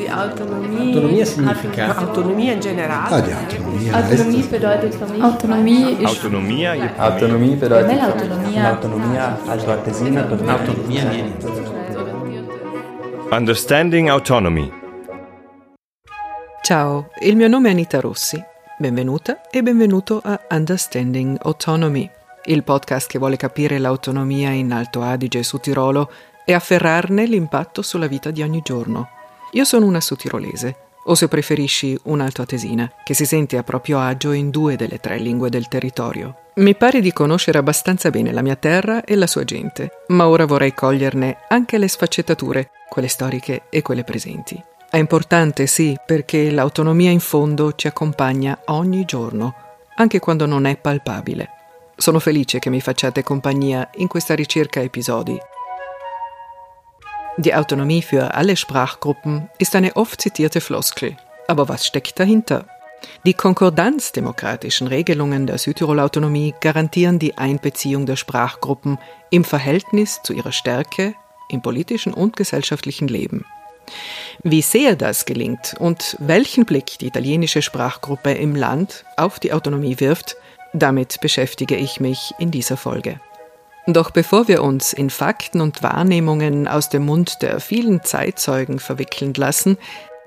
Die Autonomie. Autonomia significa Autonomia in generale. Ah, die Autonomie. Autonomie bedeutet für mich Autonomie ist Autonomia Autonomie für bedeutet me l'autonomia. autonomia alto artesina autonomia. Understanding Autonomy. Ciao, il mio nome è Anita Rossi. Benvenuta e benvenuto a Understanding Autonomy, il podcast che vuole capire l'autonomia in Alto Adige e su Tirolo e afferrarne l'impatto sulla vita di ogni giorno. Io sono una sudtirolese, o se preferisci un'altoatesina, che si sente a proprio agio in due delle tre lingue del territorio. Mi pare di conoscere abbastanza bene la mia terra e la sua gente, ma ora vorrei coglierne anche le sfaccettature, quelle storiche e quelle presenti. È importante, sì, perché l'autonomia in fondo ci accompagna ogni giorno, anche quando non è palpabile. Sono felice che mi facciate compagnia in questa ricerca episodi. Die Autonomie für alle Sprachgruppen ist eine oft zitierte Floskel. Aber was steckt dahinter? Die konkordanzdemokratischen Regelungen der Südtiroler Autonomie garantieren die Einbeziehung der Sprachgruppen im Verhältnis zu ihrer Stärke im politischen und gesellschaftlichen Leben. Wie sehr das gelingt und welchen Blick die italienische Sprachgruppe im Land auf die Autonomie wirft, damit beschäftige ich mich in dieser Folge. Doch bevor wir uns in Fakten und Wahrnehmungen aus dem Mund der vielen Zeitzeugen verwickeln lassen,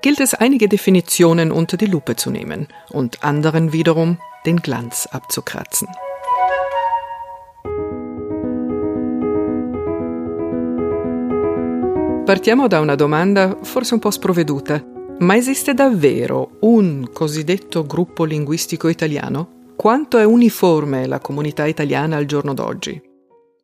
gilt es einige Definitionen unter die Lupe zu nehmen und anderen wiederum den Glanz abzukratzen. Partiamo da una domanda forse un po' sprovveduta. Ma esiste davvero un cosiddetto gruppo linguistico italiano? Quanto è uniforme la comunità italiana al giorno d'oggi?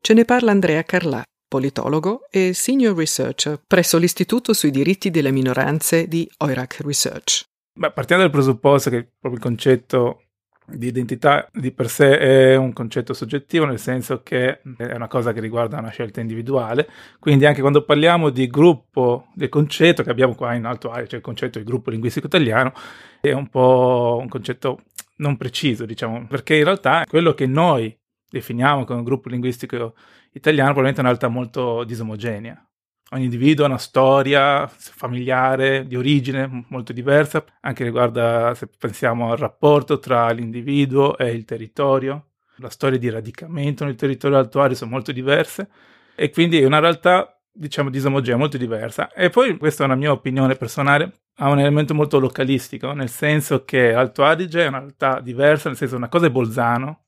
Ce ne parla Andrea Carlà, politologo e senior researcher presso l'Istituto sui diritti delle minoranze di Oirac Research. Beh, partiamo dal presupposto che proprio il concetto di identità di per sé è un concetto soggettivo, nel senso che è una cosa che riguarda una scelta individuale, quindi anche quando parliamo di gruppo, del concetto che abbiamo qua in alto aria, cioè il concetto di gruppo linguistico italiano, è un po' un concetto non preciso, diciamo, perché in realtà quello che noi definiamo come gruppo linguistico italiano probabilmente è una realtà molto disomogenea. Ogni individuo ha una storia familiare di origine molto diversa, anche riguardo se pensiamo al rapporto tra l'individuo e il territorio. La storia di radicamento nel territorio altuario sono molto diverse e quindi è una realtà, diciamo, disomogenea, molto diversa. E poi, questa è una mia opinione personale, ha un elemento molto localistico, nel senso che Alto Adige è una realtà diversa, nel senso una cosa è Bolzano,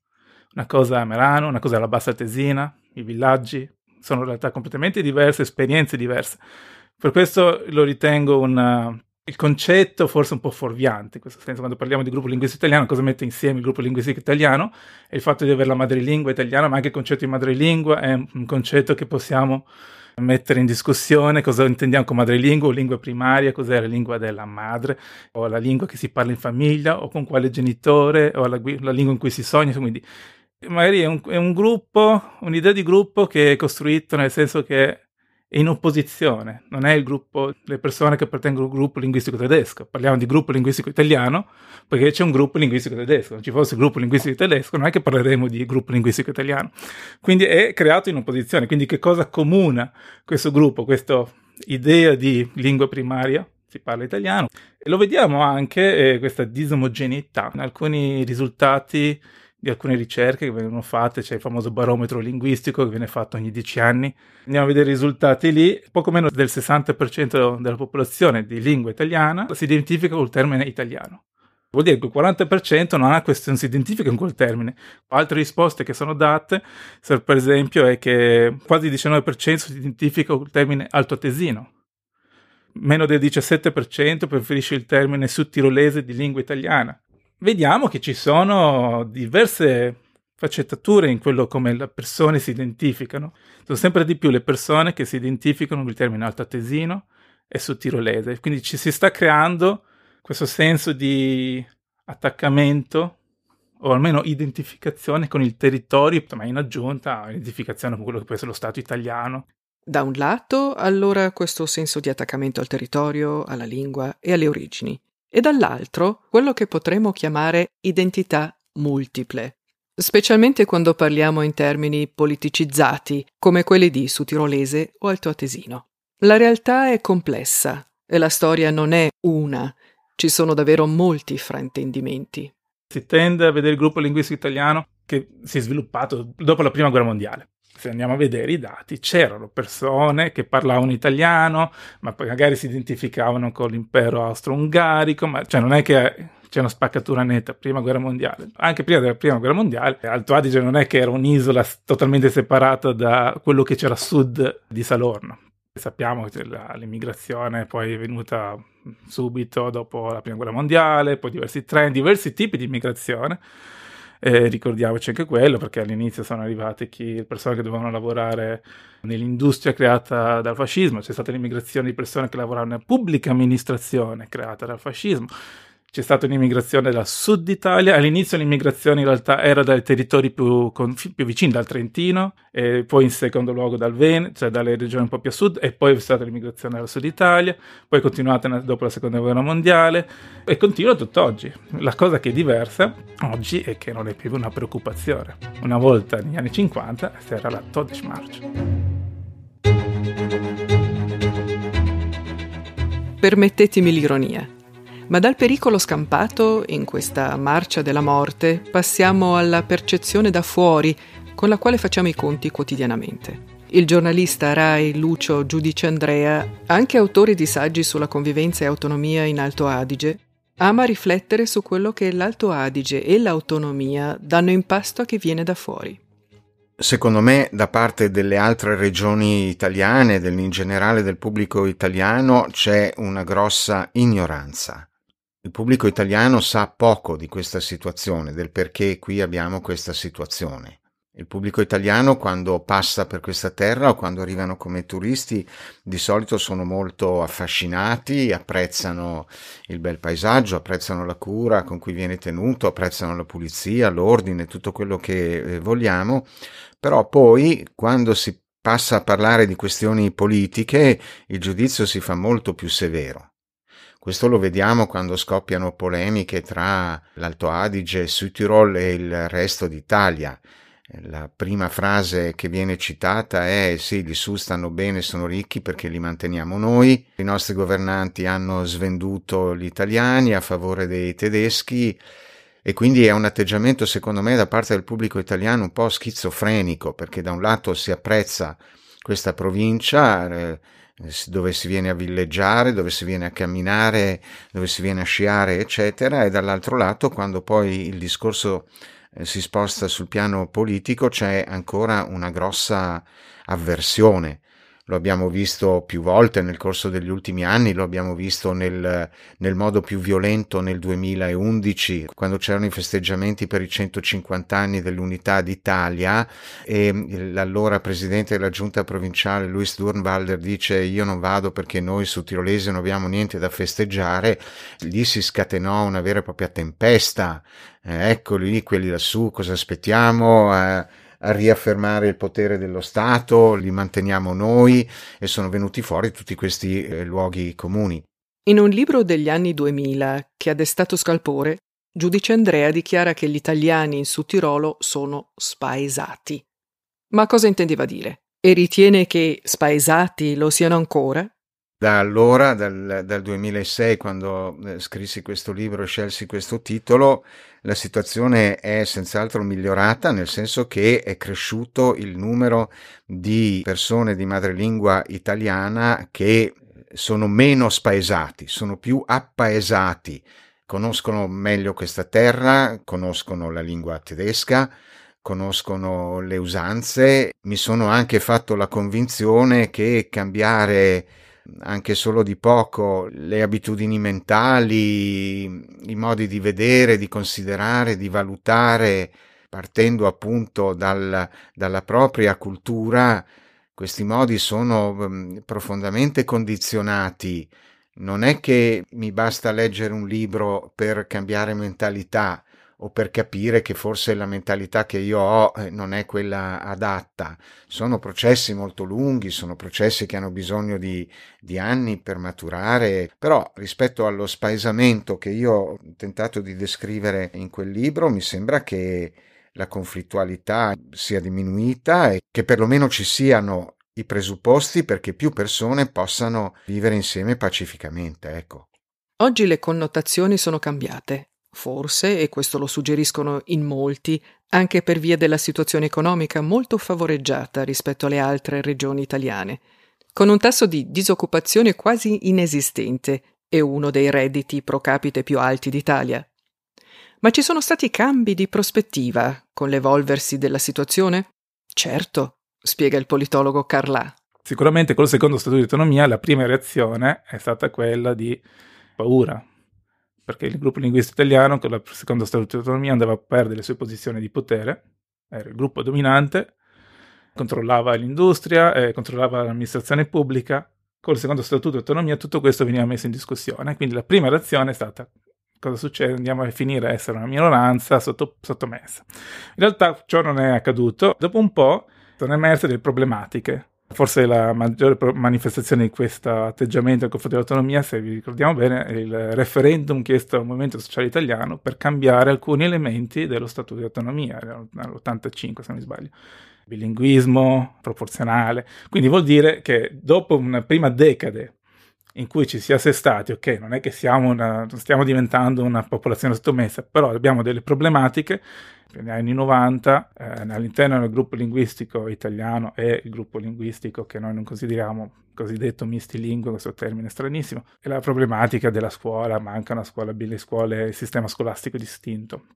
una cosa è Merano, una cosa è la Bassa Tesina, i villaggi, sono realtà completamente diverse, esperienze diverse. Per questo lo ritengo un, uh, il concetto forse un po' fuorviante, in questo senso, quando parliamo di gruppo linguistico italiano, cosa mette insieme il gruppo linguistico italiano? È il fatto di avere la madrelingua italiana, ma anche il concetto di madrelingua è un concetto che possiamo mettere in discussione. Cosa intendiamo con madrelingua? O lingua primaria, cos'è la lingua della madre, o la lingua che si parla in famiglia, o con quale genitore, o la, la lingua in cui si sogna, quindi magari è un, è un, gruppo, un'idea di gruppo che è costruito nel senso che è in opposizione, non è il gruppo, le persone che appartengono al gruppo linguistico tedesco. Parliamo di gruppo linguistico italiano perché c'è un gruppo linguistico tedesco. Non ci fosse il gruppo linguistico tedesco, non è che parleremo di gruppo linguistico italiano. Quindi è creato in opposizione. Quindi che cosa accomuna questo gruppo, questa idea di lingua primaria? Si parla italiano. E lo vediamo anche, eh, questa disomogeneità, in alcuni risultati di alcune ricerche che vengono fatte, c'è il famoso barometro linguistico che viene fatto ogni dieci anni. Andiamo a vedere i risultati lì, poco meno del 60% della popolazione di lingua italiana si identifica col termine italiano. Vuol dire che il 40% non, ha questo, si identifica con quel termine. Altre risposte che sono date, per esempio, è che quasi il 19% si identifica col termine altoatesino. Meno del 17% preferisce il termine sudtirolese di lingua italiana vediamo che ci sono diverse faccettature in quello come le persone si identificano. Sono sempre di più le persone che si identificano con il termine altoatesino e sudtirolese. Quindi ci si sta creando questo senso di attaccamento o almeno identificazione con il territorio, ma in aggiunta identificazione con quello che può essere lo Stato italiano. Da un lato, allora, questo senso di attaccamento al territorio, alla lingua e alle origini e dall'altro quello che potremmo chiamare identità multiple, specialmente quando parliamo in termini politicizzati come quelli di Sudtirolese o Altoatesino. La realtà è complessa e la storia non è una, ci sono davvero molti fraintendimenti. Si tende a vedere il gruppo linguistico italiano che si è sviluppato dopo la prima guerra mondiale. Se andiamo a vedere i dati, c'erano persone che parlavano italiano, ma magari si identificavano con l'impero austro-ungarico, ma cioè non è che c'è una spaccatura netta, prima guerra mondiale. Anche prima della prima guerra mondiale, Alto Adige non è che era un'isola totalmente separata da quello che c'era a sud di Salorno. Sappiamo che l'immigrazione poi è venuta subito dopo la prima guerra mondiale, poi diversi trend, diversi tipi di immigrazione. Eh, ricordiamoci anche quello perché all'inizio sono arrivate chi, persone che dovevano lavorare nell'industria creata dal fascismo, c'è stata l'immigrazione di persone che lavoravano nella pubblica amministrazione creata dal fascismo, c'è stata un'immigrazione dal sud Italia. All'inizio l'immigrazione in realtà era dai territori più, più vicini, dal Trentino, e poi in secondo luogo dal Veneto, cioè dalle regioni un po' più a sud, e poi è stata l'immigrazione dal sud Italia, poi continuata dopo la seconda guerra mondiale e continua tutt'oggi. La cosa che è diversa oggi è che non è più una preoccupazione. Una volta negli anni 50 era la Todesmarch. Permettetemi l'ironia. Ma dal pericolo scampato, in questa marcia della morte, passiamo alla percezione da fuori con la quale facciamo i conti quotidianamente. Il giornalista Rai Lucio Giudice Andrea, anche autore di saggi sulla convivenza e autonomia in Alto Adige, ama riflettere su quello che l'Alto Adige e l'autonomia danno in pasto a chi viene da fuori. Secondo me, da parte delle altre regioni italiane, in generale del pubblico italiano, c'è una grossa ignoranza il pubblico italiano sa poco di questa situazione, del perché qui abbiamo questa situazione. Il pubblico italiano quando passa per questa terra o quando arrivano come turisti di solito sono molto affascinati, apprezzano il bel paesaggio, apprezzano la cura con cui viene tenuto, apprezzano la pulizia, l'ordine, tutto quello che eh, vogliamo, però poi quando si passa a parlare di questioni politiche il giudizio si fa molto più severo. Questo lo vediamo quando scoppiano polemiche tra l'Alto Adige, Südtirol e il resto d'Italia. La prima frase che viene citata è sì, di su stanno bene, sono ricchi perché li manteniamo noi, i nostri governanti hanno svenduto gli italiani a favore dei tedeschi e quindi è un atteggiamento secondo me da parte del pubblico italiano un po' schizofrenico perché da un lato si apprezza questa provincia, eh, dove si viene a villeggiare, dove si viene a camminare, dove si viene a sciare, eccetera, e dall'altro lato, quando poi il discorso eh, si sposta sul piano politico, c'è ancora una grossa avversione lo abbiamo visto più volte nel corso degli ultimi anni, lo abbiamo visto nel, nel, modo più violento nel 2011, quando c'erano i festeggiamenti per i 150 anni dell'unità d'Italia e l'allora presidente della giunta provinciale Luis Durnwalder dice io non vado perché noi su Tirolesi non abbiamo niente da festeggiare, lì si scatenò una vera e propria tempesta, eh, eccoli lì, quelli lassù, cosa aspettiamo? Eh, a riaffermare il potere dello Stato, li manteniamo noi e sono venuti fuori tutti questi eh, luoghi comuni. In un libro degli anni 2000 che ha destato scalpore, giudice Andrea dichiara che gli italiani in Sud Tirolo sono spaesati. Ma cosa intendeva dire? E ritiene che spaesati lo siano ancora? Da allora, dal, dal 2006, quando eh, scrissi questo libro e scelsi questo titolo, la situazione è senz'altro migliorata, nel senso che è cresciuto il numero di persone di madrelingua italiana che sono meno spaesati, sono più appaesati, conoscono meglio questa terra, conoscono la lingua tedesca, conoscono le usanze. Mi sono anche fatto la convinzione che cambiare anche solo di poco le abitudini mentali, i modi di vedere, di considerare, di valutare, partendo appunto dal, dalla propria cultura, questi modi sono mm, profondamente condizionati. Non è che mi basta leggere un libro per cambiare mentalità, o per capire che forse la mentalità che io ho eh, non è quella adatta. Sono processi molto lunghi, sono processi che hanno bisogno di, di anni per maturare, però rispetto allo spaesamento che io ho tentato di descrivere in quel libro, mi sembra che la conflittualità sia diminuita e che perlomeno ci siano i presupposti perché più persone possano vivere insieme pacificamente, ecco. Oggi le connotazioni sono cambiate. Forse, e questo lo suggeriscono in molti, anche per via della situazione economica molto favoreggiata rispetto alle altre regioni italiane, con un tasso di disoccupazione quasi inesistente e uno dei redditi pro capite più alti d'Italia. Ma ci sono stati cambi di prospettiva con l'evolversi della situazione? Certo, spiega il politologo Carlà. Sicuramente col secondo statuto di autonomia la prima reazione è stata quella di paura, perché il gruppo linguistico italiano con il secondo statuto di autonomia andava a perdere le sue posizioni di potere, era il gruppo dominante, controllava l'industria, eh, controllava l'amministrazione pubblica, col secondo statuto di autonomia tutto questo veniva messo in discussione, quindi la prima reazione è stata cosa succede? Andiamo a finire a essere una minoranza sotto, sottomessa. In realtà ciò non è accaduto, dopo un po' sono emerse delle problematiche Forse la maggiore manifestazione di questo atteggiamento nei confronti dell'autonomia, se vi ricordiamo bene, è il referendum chiesto al Movimento Sociale Italiano per cambiare alcuni elementi dello Statuto di Autonomia, nell'85 se non mi sbaglio. Bilinguismo, proporzionale. Quindi vuol dire che dopo una prima decade in cui ci si è assestati, ok, non è che una, stiamo diventando una popolazione sottomessa, però abbiamo delle problematiche negli anni 90 eh, all'interno del gruppo linguistico italiano e il gruppo linguistico che noi non consideriamo cosiddetto misti lingue, questo termine stranissimo, è la problematica della scuola, manca una scuola, le scuole, il sistema scolastico distinto.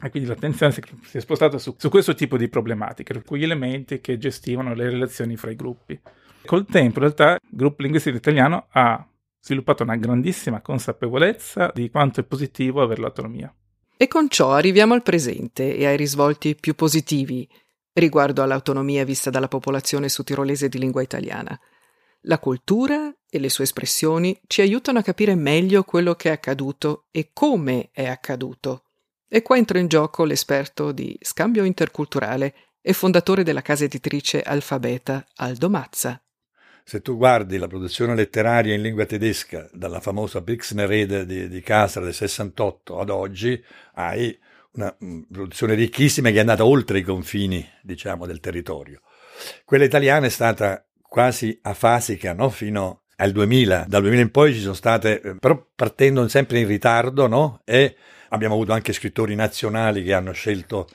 E quindi l'attenzione si è spostata su, su questo tipo di problematiche, quegli elementi che gestivano le relazioni fra i gruppi. Col tempo, in realtà, il gruppo linguistico italiano ha sviluppato una grandissima consapevolezza di quanto è positivo avere l'autonomia. E con ciò arriviamo al presente e ai risvolti più positivi riguardo all'autonomia vista dalla popolazione sudtirolese di lingua italiana. La cultura e le sue espressioni ci aiutano a capire meglio quello che è accaduto e come è accaduto. E qua entra in gioco l'esperto di scambio interculturale e fondatore della casa editrice Alfabeta Aldo Mazza. Se tu guardi la produzione letteraria in lingua tedesca, dalla famosa Brixnerrede di, di Castra del 68 ad oggi, hai una mm, produzione ricchissima che è andata oltre i confini, diciamo, del territorio. Quella italiana è stata quasi afasica, no? Fino al 2000. Dal 2000 in poi ci sono state, eh, però partendo sempre in ritardo, no? E abbiamo avuto anche scrittori nazionali che hanno scelto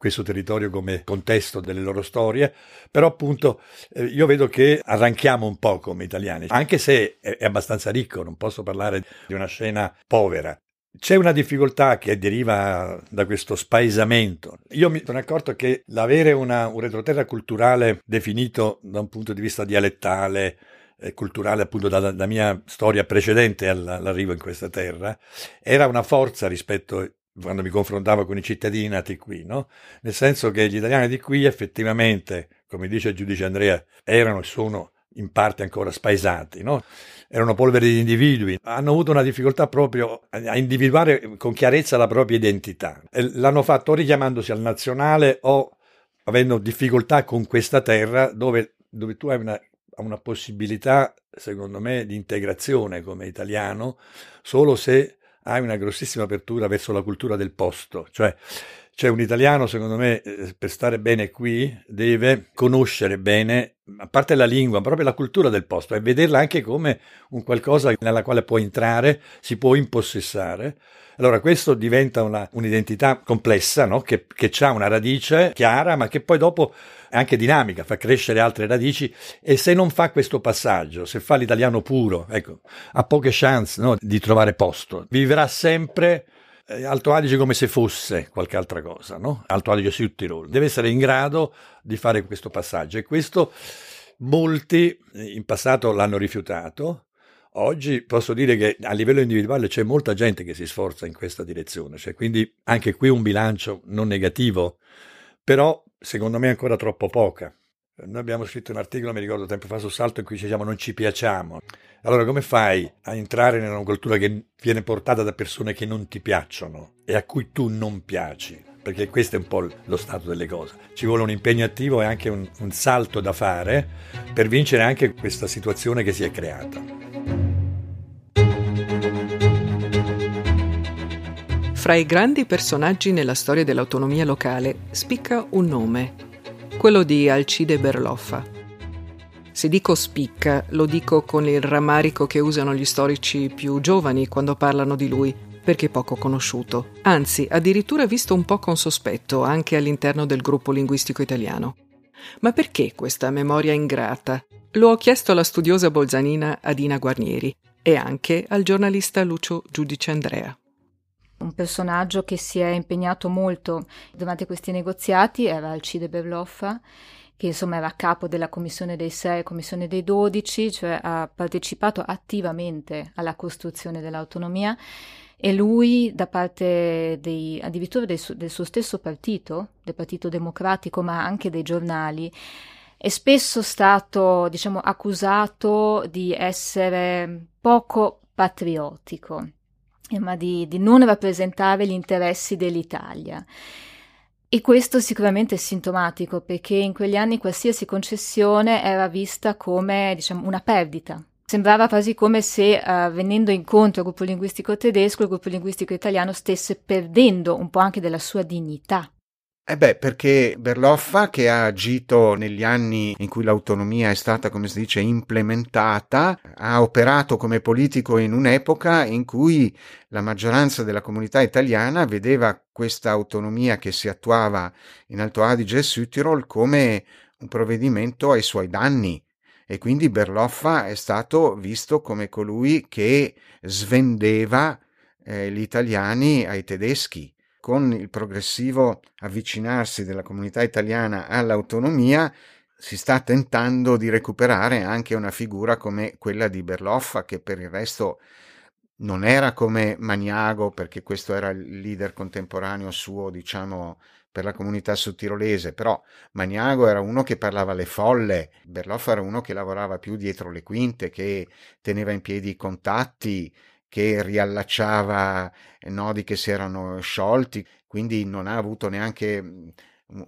questo territorio come contesto delle loro storie, però appunto eh, io vedo che arranchiamo un po' come italiani, anche se è, è abbastanza ricco, non posso parlare di una scena povera. C'è una difficoltà che deriva da questo spaesamento. Io mi sono accorto che l'avere una, un retroterra culturale definito da un punto di vista dialettale, e culturale appunto dalla, dalla mia storia precedente all'arrivo in questa terra, era una forza rispetto quando mi confrontavo con i cittadini nati qui, no? Nel senso che gli italiani di qui effettivamente, come dice il giudice Andrea, erano e sono in parte ancora spaesati, no? Erano polveri di individui, hanno avuto una difficoltà proprio a individuare con chiarezza la propria identità. L'hanno fatto richiamandosi al nazionale o avendo difficoltà con questa terra dove, dove tu hai una, una possibilità, secondo me, di integrazione come italiano solo se hai una grossissima apertura verso la cultura del posto, cioè c'è un italiano, secondo me, eh, per stare bene qui, deve conoscere bene, a parte la lingua, proprio la cultura del posto e vederla anche come un qualcosa nella quale può entrare, si può impossessare. Allora, questo diventa una, un'identità complessa, no? che, che ha una radice chiara, ma che poi dopo è anche dinamica, fa crescere altre radici e se non fa questo passaggio, se fa l'italiano puro, ecco, ha poche chance no? di trovare posto. Vivrà sempre Alto Adige come se fosse qualche altra cosa, no? Alto Adige Südtirol. Deve essere in grado di fare questo passaggio e questo molti eh, in passato l'hanno rifiutato. Oggi posso dire che a livello individuale c'è molta gente che si sforza in questa direzione, cioè quindi anche qui un bilancio non negativo, però secondo me ancora troppo poca. Noi abbiamo scritto un articolo, mi ricordo tempo fa su Salto, in cui ci diciamo non ci piacciamo. Allora, come fai a entrare in una cultura che viene portata da persone che non ti piacciono e a cui tu non piaci? Perché questo è un po' lo stato delle cose. Ci vuole un impegno attivo e anche un, un salto da fare per vincere anche questa situazione che si è creata. Fra i grandi personaggi nella storia dell'autonomia locale spicca un nome, quello di Alcide Berloffa. Se dico spicca, lo dico con il rammarico che usano gli storici più giovani quando parlano di lui, perché poco conosciuto, anzi addirittura visto un po' con sospetto anche all'interno del gruppo linguistico italiano. Ma perché questa memoria ingrata? Lo ho chiesto alla studiosa bolzanina Adina Guarnieri e anche al giornalista Lucio Giudice Andrea. Un personaggio che si è impegnato molto durante questi negoziati era Alcide Berloffa, che insomma era capo della Commissione dei Sei, Commissione dei Dodici, cioè ha partecipato attivamente alla costruzione dell'autonomia. E lui da parte dei, addirittura del, del suo stesso partito, del Partito Democratico, ma anche dei giornali, è spesso stato, diciamo, accusato di essere poco patriottico, ma di, di non rappresentare gli interessi dell'Italia. E questo sicuramente è sintomatico perché in quegli anni qualsiasi concessione era vista come diciamo, una perdita. Sembrava quasi come se uh, venendo incontro al gruppo linguistico tedesco, il gruppo linguistico italiano stesse perdendo un po' anche della sua dignità. Eh beh, perché Berloffa, che ha agito negli anni in cui l'autonomia è stata, come si dice, implementata, ha operato come politico in un'epoca in cui la maggioranza della comunità italiana vedeva questa autonomia che si attuava in Alto Adige e Südtirol come un provvedimento ai suoi danni. E quindi Berloffa è stato visto come colui che svendeva eh, gli italiani ai tedeschi con il progressivo avvicinarsi della comunità italiana all'autonomia, si sta tentando di recuperare anche una figura come quella di Berloffa, che per il resto non era come Maniago, perché questo era il leader contemporaneo suo, diciamo, per la comunità sudtirolese, però Maniago era uno che parlava alle folle, Berloffa era uno che lavorava più dietro le quinte, che teneva in piedi i contatti, che riallacciava nodi che si erano sciolti, quindi non ha avuto neanche mm,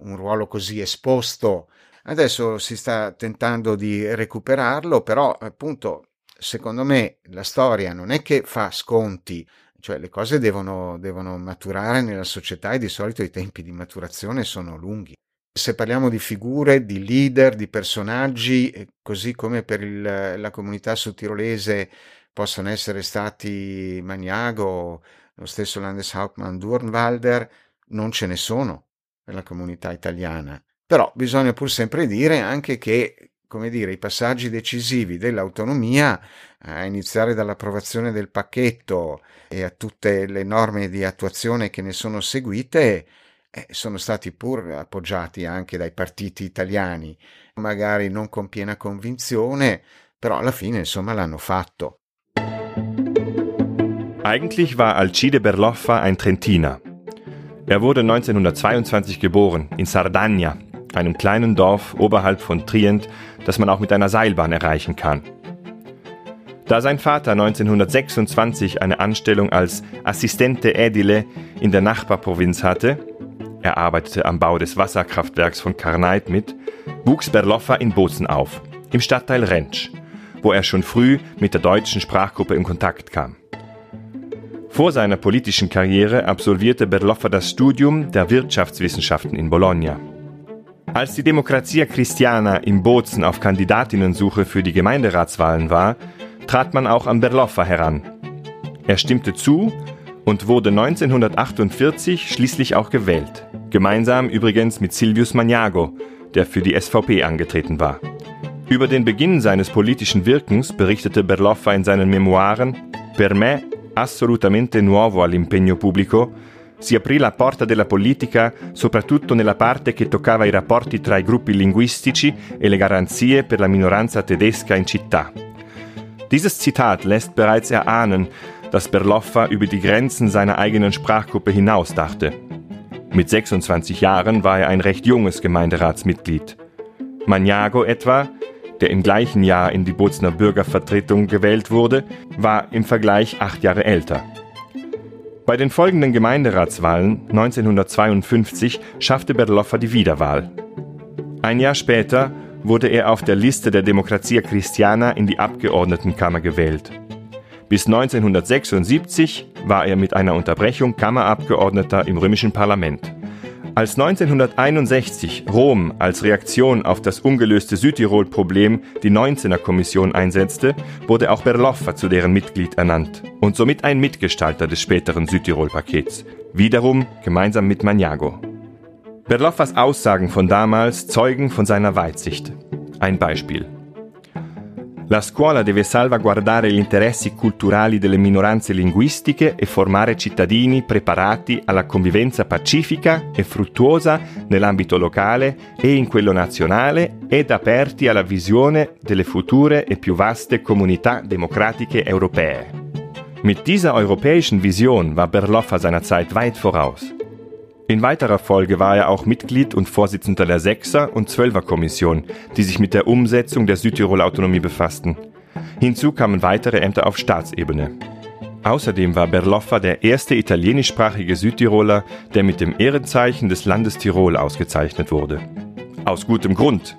un ruolo così esposto. Adesso si sta tentando di recuperarlo, però appunto secondo me la storia non è che fa sconti, cioè le cose devono, devono maturare nella società e di solito i tempi di maturazione sono lunghi. Se parliamo di figure, di leader, di personaggi, eh, così come per il, la comunità sudtirolese possono essere stati Magnago, lo stesso Landeshauptmann Durnwalder, non ce ne sono nella comunità italiana. Però bisogna pur sempre dire anche che, come dire, i passaggi decisivi dell'autonomia, a iniziare dall'approvazione del pacchetto e a tutte le norme di attuazione che ne sono seguite, eh, sono stati pur appoggiati anche dai partiti italiani, magari non con piena convinzione, però alla fine insomma l'hanno fatto. Eigentlich war Alcide Berloffa ein Trentiner. Er wurde 1922 geboren in Sardagna, einem kleinen Dorf oberhalb von Trient, das man auch mit einer Seilbahn erreichen kann. Da sein Vater 1926 eine Anstellung als Assistente Edile in der Nachbarprovinz hatte, er arbeitete am Bau des Wasserkraftwerks von Karnait mit, wuchs Berloffa in Bozen auf, im Stadtteil Rentsch, wo er schon früh mit der deutschen Sprachgruppe in Kontakt kam. Vor seiner politischen Karriere absolvierte Berloffa das Studium der Wirtschaftswissenschaften in Bologna. Als die Demokratia Christiana in Bozen auf Kandidatinnensuche für die Gemeinderatswahlen war, trat man auch an Berloffa heran. Er stimmte zu und wurde 1948 schließlich auch gewählt. Gemeinsam übrigens mit Silvius Magnago, der für die SVP angetreten war. Über den Beginn seines politischen Wirkens berichtete Berloffa in seinen Memoiren Per me assolutamente nuovo all'impegno pubblico, si aprì la porta della politica soprattutto nella parte che toccava i rapporti tra i gruppi linguistici e le garanzie per la minoranza tedesca in città. Dieses Zitat lässt bereits erahnen, dass Berloffa über die Grenzen seiner eigenen Sprachgruppe hinausdachte. Mit 26 Jahren war er ein recht junges Gemeinderatsmitglied. Magnago etwa, der im gleichen Jahr in die Bozner Bürgervertretung gewählt wurde, war im Vergleich acht Jahre älter. Bei den folgenden Gemeinderatswahlen 1952 schaffte Berloffa die Wiederwahl. Ein Jahr später wurde er auf der Liste der Democrazia Christiana in die Abgeordnetenkammer gewählt. Bis 1976 war er mit einer Unterbrechung Kammerabgeordneter im römischen Parlament. Als 1961 Rom als Reaktion auf das ungelöste Südtirol-Problem die 19er Kommission einsetzte, wurde auch Berloffa zu deren Mitglied ernannt und somit ein Mitgestalter des späteren Südtirol-Pakets, wiederum gemeinsam mit Magnago. Berloffas Aussagen von damals zeugen von seiner Weitsicht. Ein Beispiel. La scuola deve salvaguardare gli interessi culturali delle minoranze linguistiche e formare cittadini preparati alla convivenza pacifica e fruttuosa nell'ambito locale e in quello nazionale ed aperti alla visione delle future e più vaste comunità democratiche europee. Mit dieser europäischen Vision war Berloffa seiner Zeit weit voraus. In weiterer Folge war er auch Mitglied und Vorsitzender der Sechser- und Zwölfer-Kommission, die sich mit der Umsetzung der Südtirol-Autonomie befassten. Hinzu kamen weitere Ämter auf Staatsebene. Außerdem war Berloffa der erste italienischsprachige Südtiroler, der mit dem Ehrenzeichen des Landes Tirol ausgezeichnet wurde. Aus gutem Grund,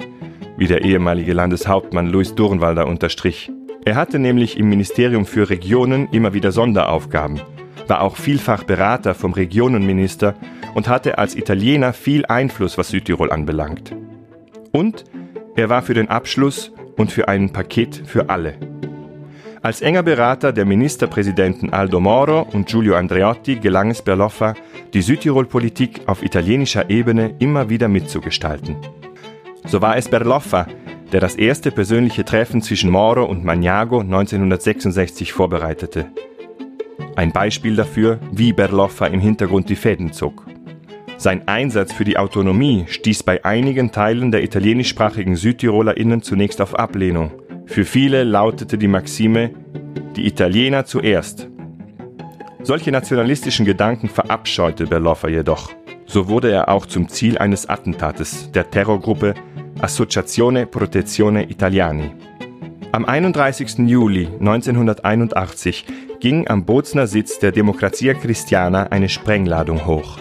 wie der ehemalige Landeshauptmann Luis Durnwalder unterstrich. Er hatte nämlich im Ministerium für Regionen immer wieder Sonderaufgaben, war auch vielfach Berater vom Regionenminister und hatte als Italiener viel Einfluss, was Südtirol anbelangt. Und er war für den Abschluss und für ein Paket für alle. Als enger Berater der Ministerpräsidenten Aldo Moro und Giulio Andreotti gelang es Berloffa, die Südtirol-Politik auf italienischer Ebene immer wieder mitzugestalten. So war es Berloffa, der das erste persönliche Treffen zwischen Moro und Magnago 1966 vorbereitete. Ein Beispiel dafür, wie Berloffa im Hintergrund die Fäden zog. Sein Einsatz für die Autonomie stieß bei einigen Teilen der italienischsprachigen SüdtirolerInnen zunächst auf Ablehnung. Für viele lautete die Maxime, die Italiener zuerst. Solche nationalistischen Gedanken verabscheute Berloffa jedoch. So wurde er auch zum Ziel eines Attentates der Terrorgruppe Associazione Protezione Italiani. Am 31. Juli 1981 ging am Bozner Sitz der Democrazia Cristiana eine Sprengladung hoch.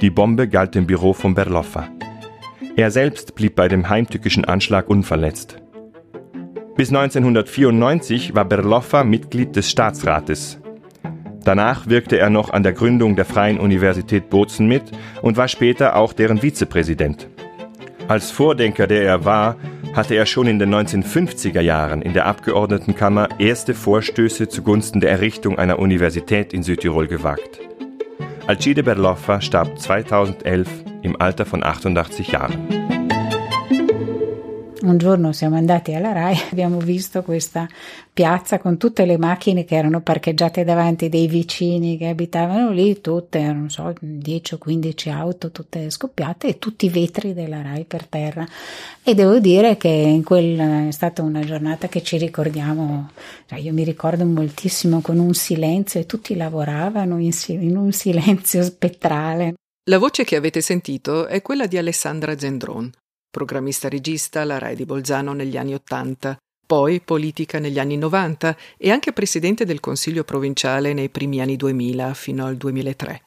Die Bombe galt dem Büro von Berloffa. Er selbst blieb bei dem heimtückischen Anschlag unverletzt. Bis 1994 war Berloffa Mitglied des Staatsrates. Danach wirkte er noch an der Gründung der Freien Universität Bozen mit und war später auch deren Vizepräsident. Als Vordenker, der er war, hatte er schon in den 1950er Jahren in der Abgeordnetenkammer erste Vorstöße zugunsten der Errichtung einer Universität in Südtirol gewagt. Alcide Berloffa starb 2011 im Alter von 88 Jahren. Un giorno siamo andati alla RAI, abbiamo visto questa piazza con tutte le macchine che erano parcheggiate davanti dei vicini che abitavano lì, tutte, non so, 10 o 15 auto, tutte scoppiate e tutti i vetri della RAI per terra. E devo dire che in quel, è stata una giornata che ci ricordiamo, cioè io mi ricordo moltissimo con un silenzio e tutti lavoravano in, in un silenzio spettrale. La voce che avete sentito è quella di Alessandra Zendron programmista regista alla RAI di Bolzano negli anni Ottanta, poi politica negli anni 90 e anche presidente del Consiglio provinciale nei primi anni 2000 fino al 2003.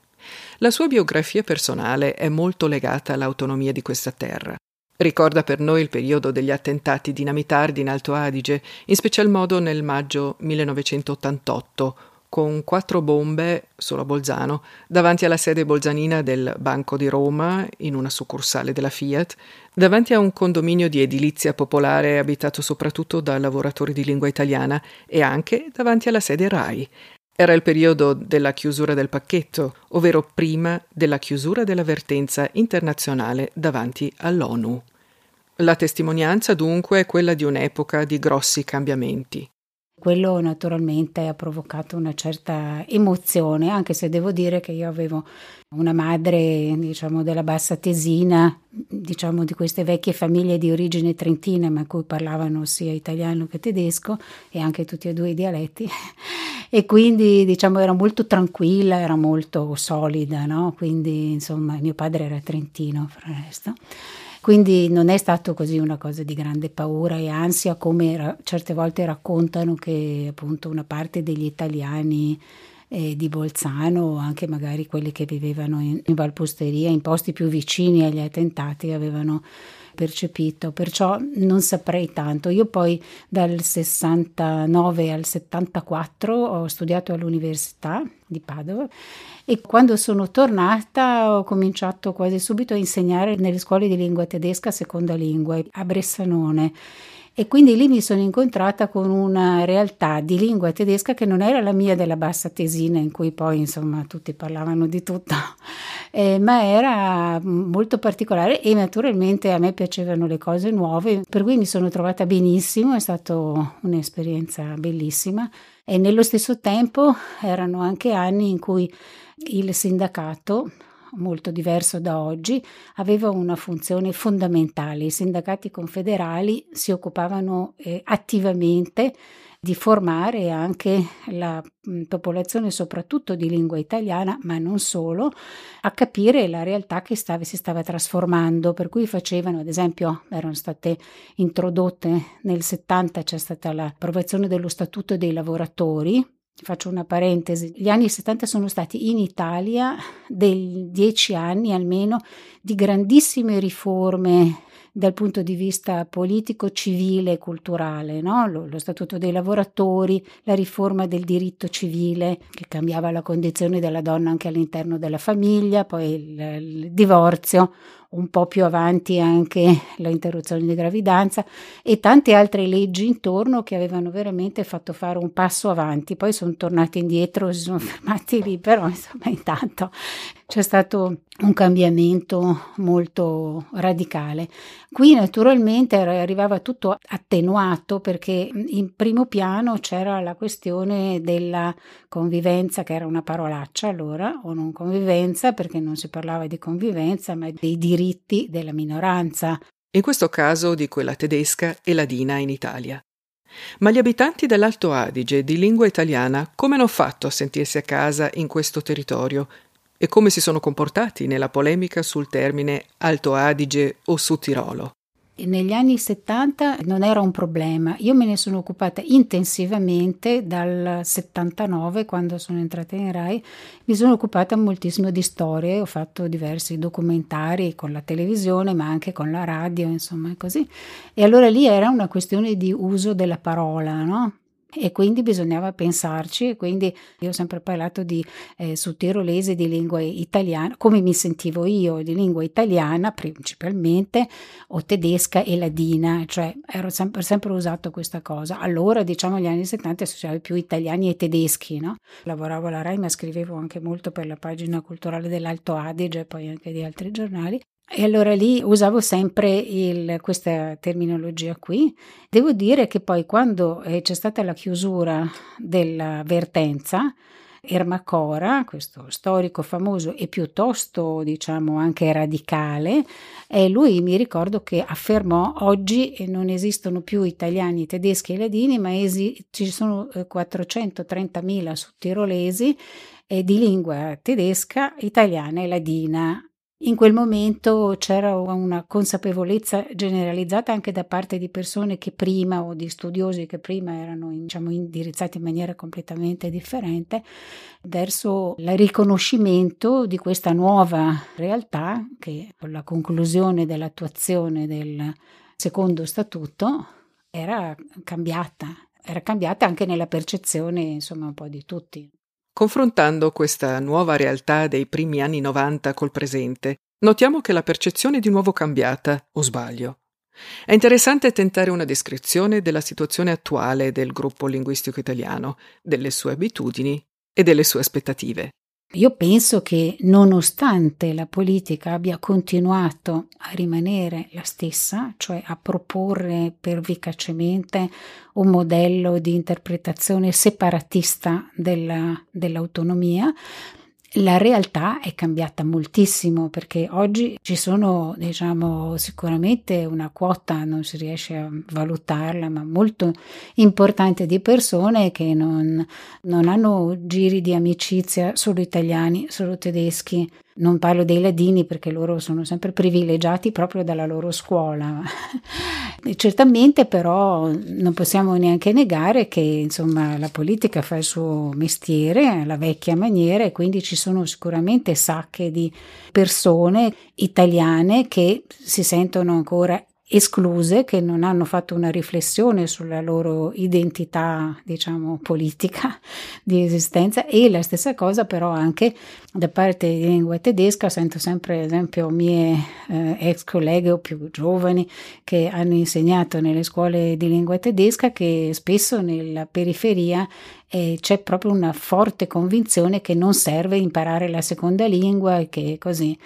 La sua biografia personale è molto legata all'autonomia di questa terra. Ricorda per noi il periodo degli attentati dinamitardi in Alto Adige, in special modo nel maggio 1988, con quattro bombe, solo a Bolzano, davanti alla sede bolzanina del Banco di Roma, in una succursale della Fiat, davanti a un condominio di edilizia popolare abitato soprattutto da lavoratori di lingua italiana e anche davanti alla sede RAI. Era il periodo della chiusura del pacchetto, ovvero prima della chiusura dell'avvertenza internazionale davanti all'ONU. La testimonianza dunque è quella di un'epoca di grossi cambiamenti. Quello naturalmente ha provocato una certa emozione, anche se devo dire che io avevo una madre, diciamo, della bassa tesina, diciamo di queste vecchie famiglie di origine trentina, ma cui parlavano sia italiano che tedesco e anche tutti e due i dialetti. E quindi, diciamo, era molto tranquilla, era molto solida, no? Quindi, insomma, mio padre era trentino, per il resto. Quindi non è stato così una cosa di grande paura e ansia come ra- certe volte raccontano che appunto una parte degli italiani eh, di Bolzano, anche magari quelli che vivevano in, in Valposteria, in posti più vicini agli attentati, avevano percepito, perciò non saprei tanto. Io poi dal 69 al 74 ho studiato all'Università di Padova e quando sono tornata ho cominciato quasi subito a insegnare nelle scuole di lingua tedesca seconda lingua a Bressanone e quindi lì mi sono incontrata con una realtà di lingua tedesca che non era la mia della bassa tesina in cui poi insomma tutti parlavano di tutto, eh, ma era molto particolare e naturalmente a me piacevano le cose nuove, per cui mi sono trovata benissimo, è stata un'esperienza bellissima. E nello stesso tempo erano anche anni in cui il sindacato molto diverso da oggi, aveva una funzione fondamentale. I sindacati confederali si occupavano eh, attivamente di formare anche la mh, popolazione, soprattutto di lingua italiana, ma non solo, a capire la realtà che stava, si stava trasformando. Per cui facevano, ad esempio, erano state introdotte nel 70, c'è stata l'approvazione dello Statuto dei lavoratori, Faccio una parentesi, gli anni 70 sono stati in Italia dei dieci anni almeno di grandissime riforme dal punto di vista politico, civile e culturale, no? lo, lo, Statuto dei lavoratori, la riforma del diritto civile che cambiava la condizione della donna anche all'interno della famiglia, poi il, il divorzio, un po' più avanti anche l'interruzione di gravidanza e tante altre leggi intorno che avevano veramente fatto fare un passo avanti, poi sono tornati indietro, si sono fermati lì, però insomma intanto c'è stato un cambiamento molto radicale. Qui naturalmente arrivava tutto attenuato perché in primo piano c'era la questione della convivenza, che era una parolaccia allora, o non convivenza, perché non si parlava di convivenza, ma dei diritti della minoranza. In questo caso di quella tedesca e ladina in Italia. Ma gli abitanti dell'Alto Adige di lingua italiana come hanno fatto a sentirsi a casa in questo territorio e come si sono comportati nella polemica sul termine Alto Adige o Sud Tirolo. Negli anni 70 non era un problema, io me ne sono occupata intensivamente dal 79 quando sono entrata in RAI, mi sono occupata moltissimo di storie, ho fatto diversi documentari con la televisione ma anche con la radio, insomma così. E allora lì era una questione di uso della parola, no? E quindi bisognava pensarci e quindi io ho sempre parlato di eh, sudtirolese di lingua italiana come mi sentivo io di lingua italiana principalmente o tedesca e ladina cioè ero sempre, sempre usato questa cosa allora diciamo negli anni 70 si usava più italiani e tedeschi no? lavoravo alla RAI ma scrivevo anche molto per la pagina culturale dell'Alto Adige e poi anche di altri giornali e allora lì usavo sempre il, questa terminologia qui. Devo dire che poi quando eh, c'è stata la chiusura della vertenza, Ermacora, questo storico famoso e piuttosto diciamo anche radicale, e lui mi ricordo che affermò oggi non esistono più italiani, tedeschi e ladini, ma esi- ci sono 430.000 eh, sudtirolesi eh, di lingua tedesca, italiana e ladina in quel momento c'era una consapevolezza generalizzata anche da parte di persone che prima o di studiosi che prima erano diciamo, indirizzati in maniera completamente differente verso il riconoscimento di questa nuova realtà che con la conclusione dell'attuazione del secondo statuto era cambiata, era cambiata anche nella percezione insomma un po' di tutti. Confrontando questa nuova realtà dei primi anni 90 col presente, notiamo che la percezione è di nuovo cambiata, o sbaglio? È interessante tentare una descrizione della situazione attuale del gruppo linguistico italiano, delle sue abitudini e delle sue aspettative. Io penso che nonostante la politica abbia continuato a rimanere la stessa, cioè a proporre pervicacemente un modello di interpretazione separatista della, dell'autonomia, la realtà è cambiata moltissimo perché oggi ci sono, diciamo, sicuramente una quota, non si riesce a valutarla, ma molto importante di persone che non, non hanno giri di amicizia solo italiani, solo tedeschi, Non parlo dei ladini perché loro sono sempre privilegiati proprio dalla loro scuola. Certamente però non possiamo neanche negare che insomma, la politica fa il suo mestiere, la vecchia maniera e quindi ci sono sicuramente sacche di persone italiane che si sentono ancora escluse, che non hanno fatto una riflessione sulla loro identità, diciamo, politica di esistenza. E la stessa cosa però anche da parte di lingua tedesca, sento sempre, ad esempio, mie eh, ex colleghe o più giovani che hanno insegnato nelle scuole di lingua tedesca che spesso nella periferia eh, c'è proprio una forte convinzione che non serve imparare la seconda lingua e che così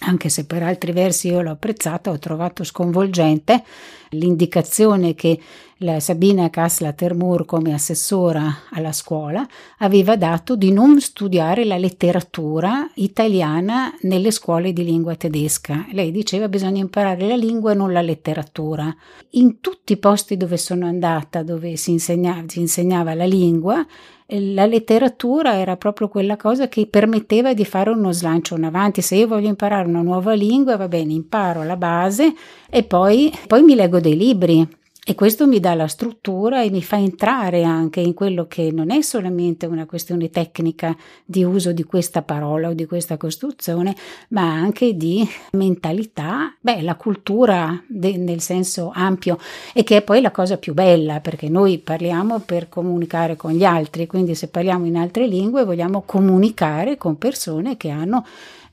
anche se per altri versi io l'ho apprezzata, ho trovato sconvolgente l'indicazione che la Sabina Kassler-Termur come assessora alla scuola aveva dato di non studiare la letteratura italiana nelle scuole di lingua tedesca. Lei diceva bisogna imparare la lingua e non la letteratura. In tutti i posti dove sono andata, dove si insegnava, si insegnava la lingua, la letteratura era proprio quella cosa che permetteva di fare uno slancio in avanti. Se io voglio imparare una nuova lingua, va bene, imparo la base e poi, poi mi leggo dei libri e questo mi dà la struttura e mi fa entrare anche in quello che non è solamente una questione tecnica di uso di questa parola o di questa costruzione, ma anche di mentalità, beh, la cultura de- nel senso ampio e che è poi la cosa più bella perché noi parliamo per comunicare con gli altri, quindi se parliamo in altre lingue vogliamo comunicare con persone che hanno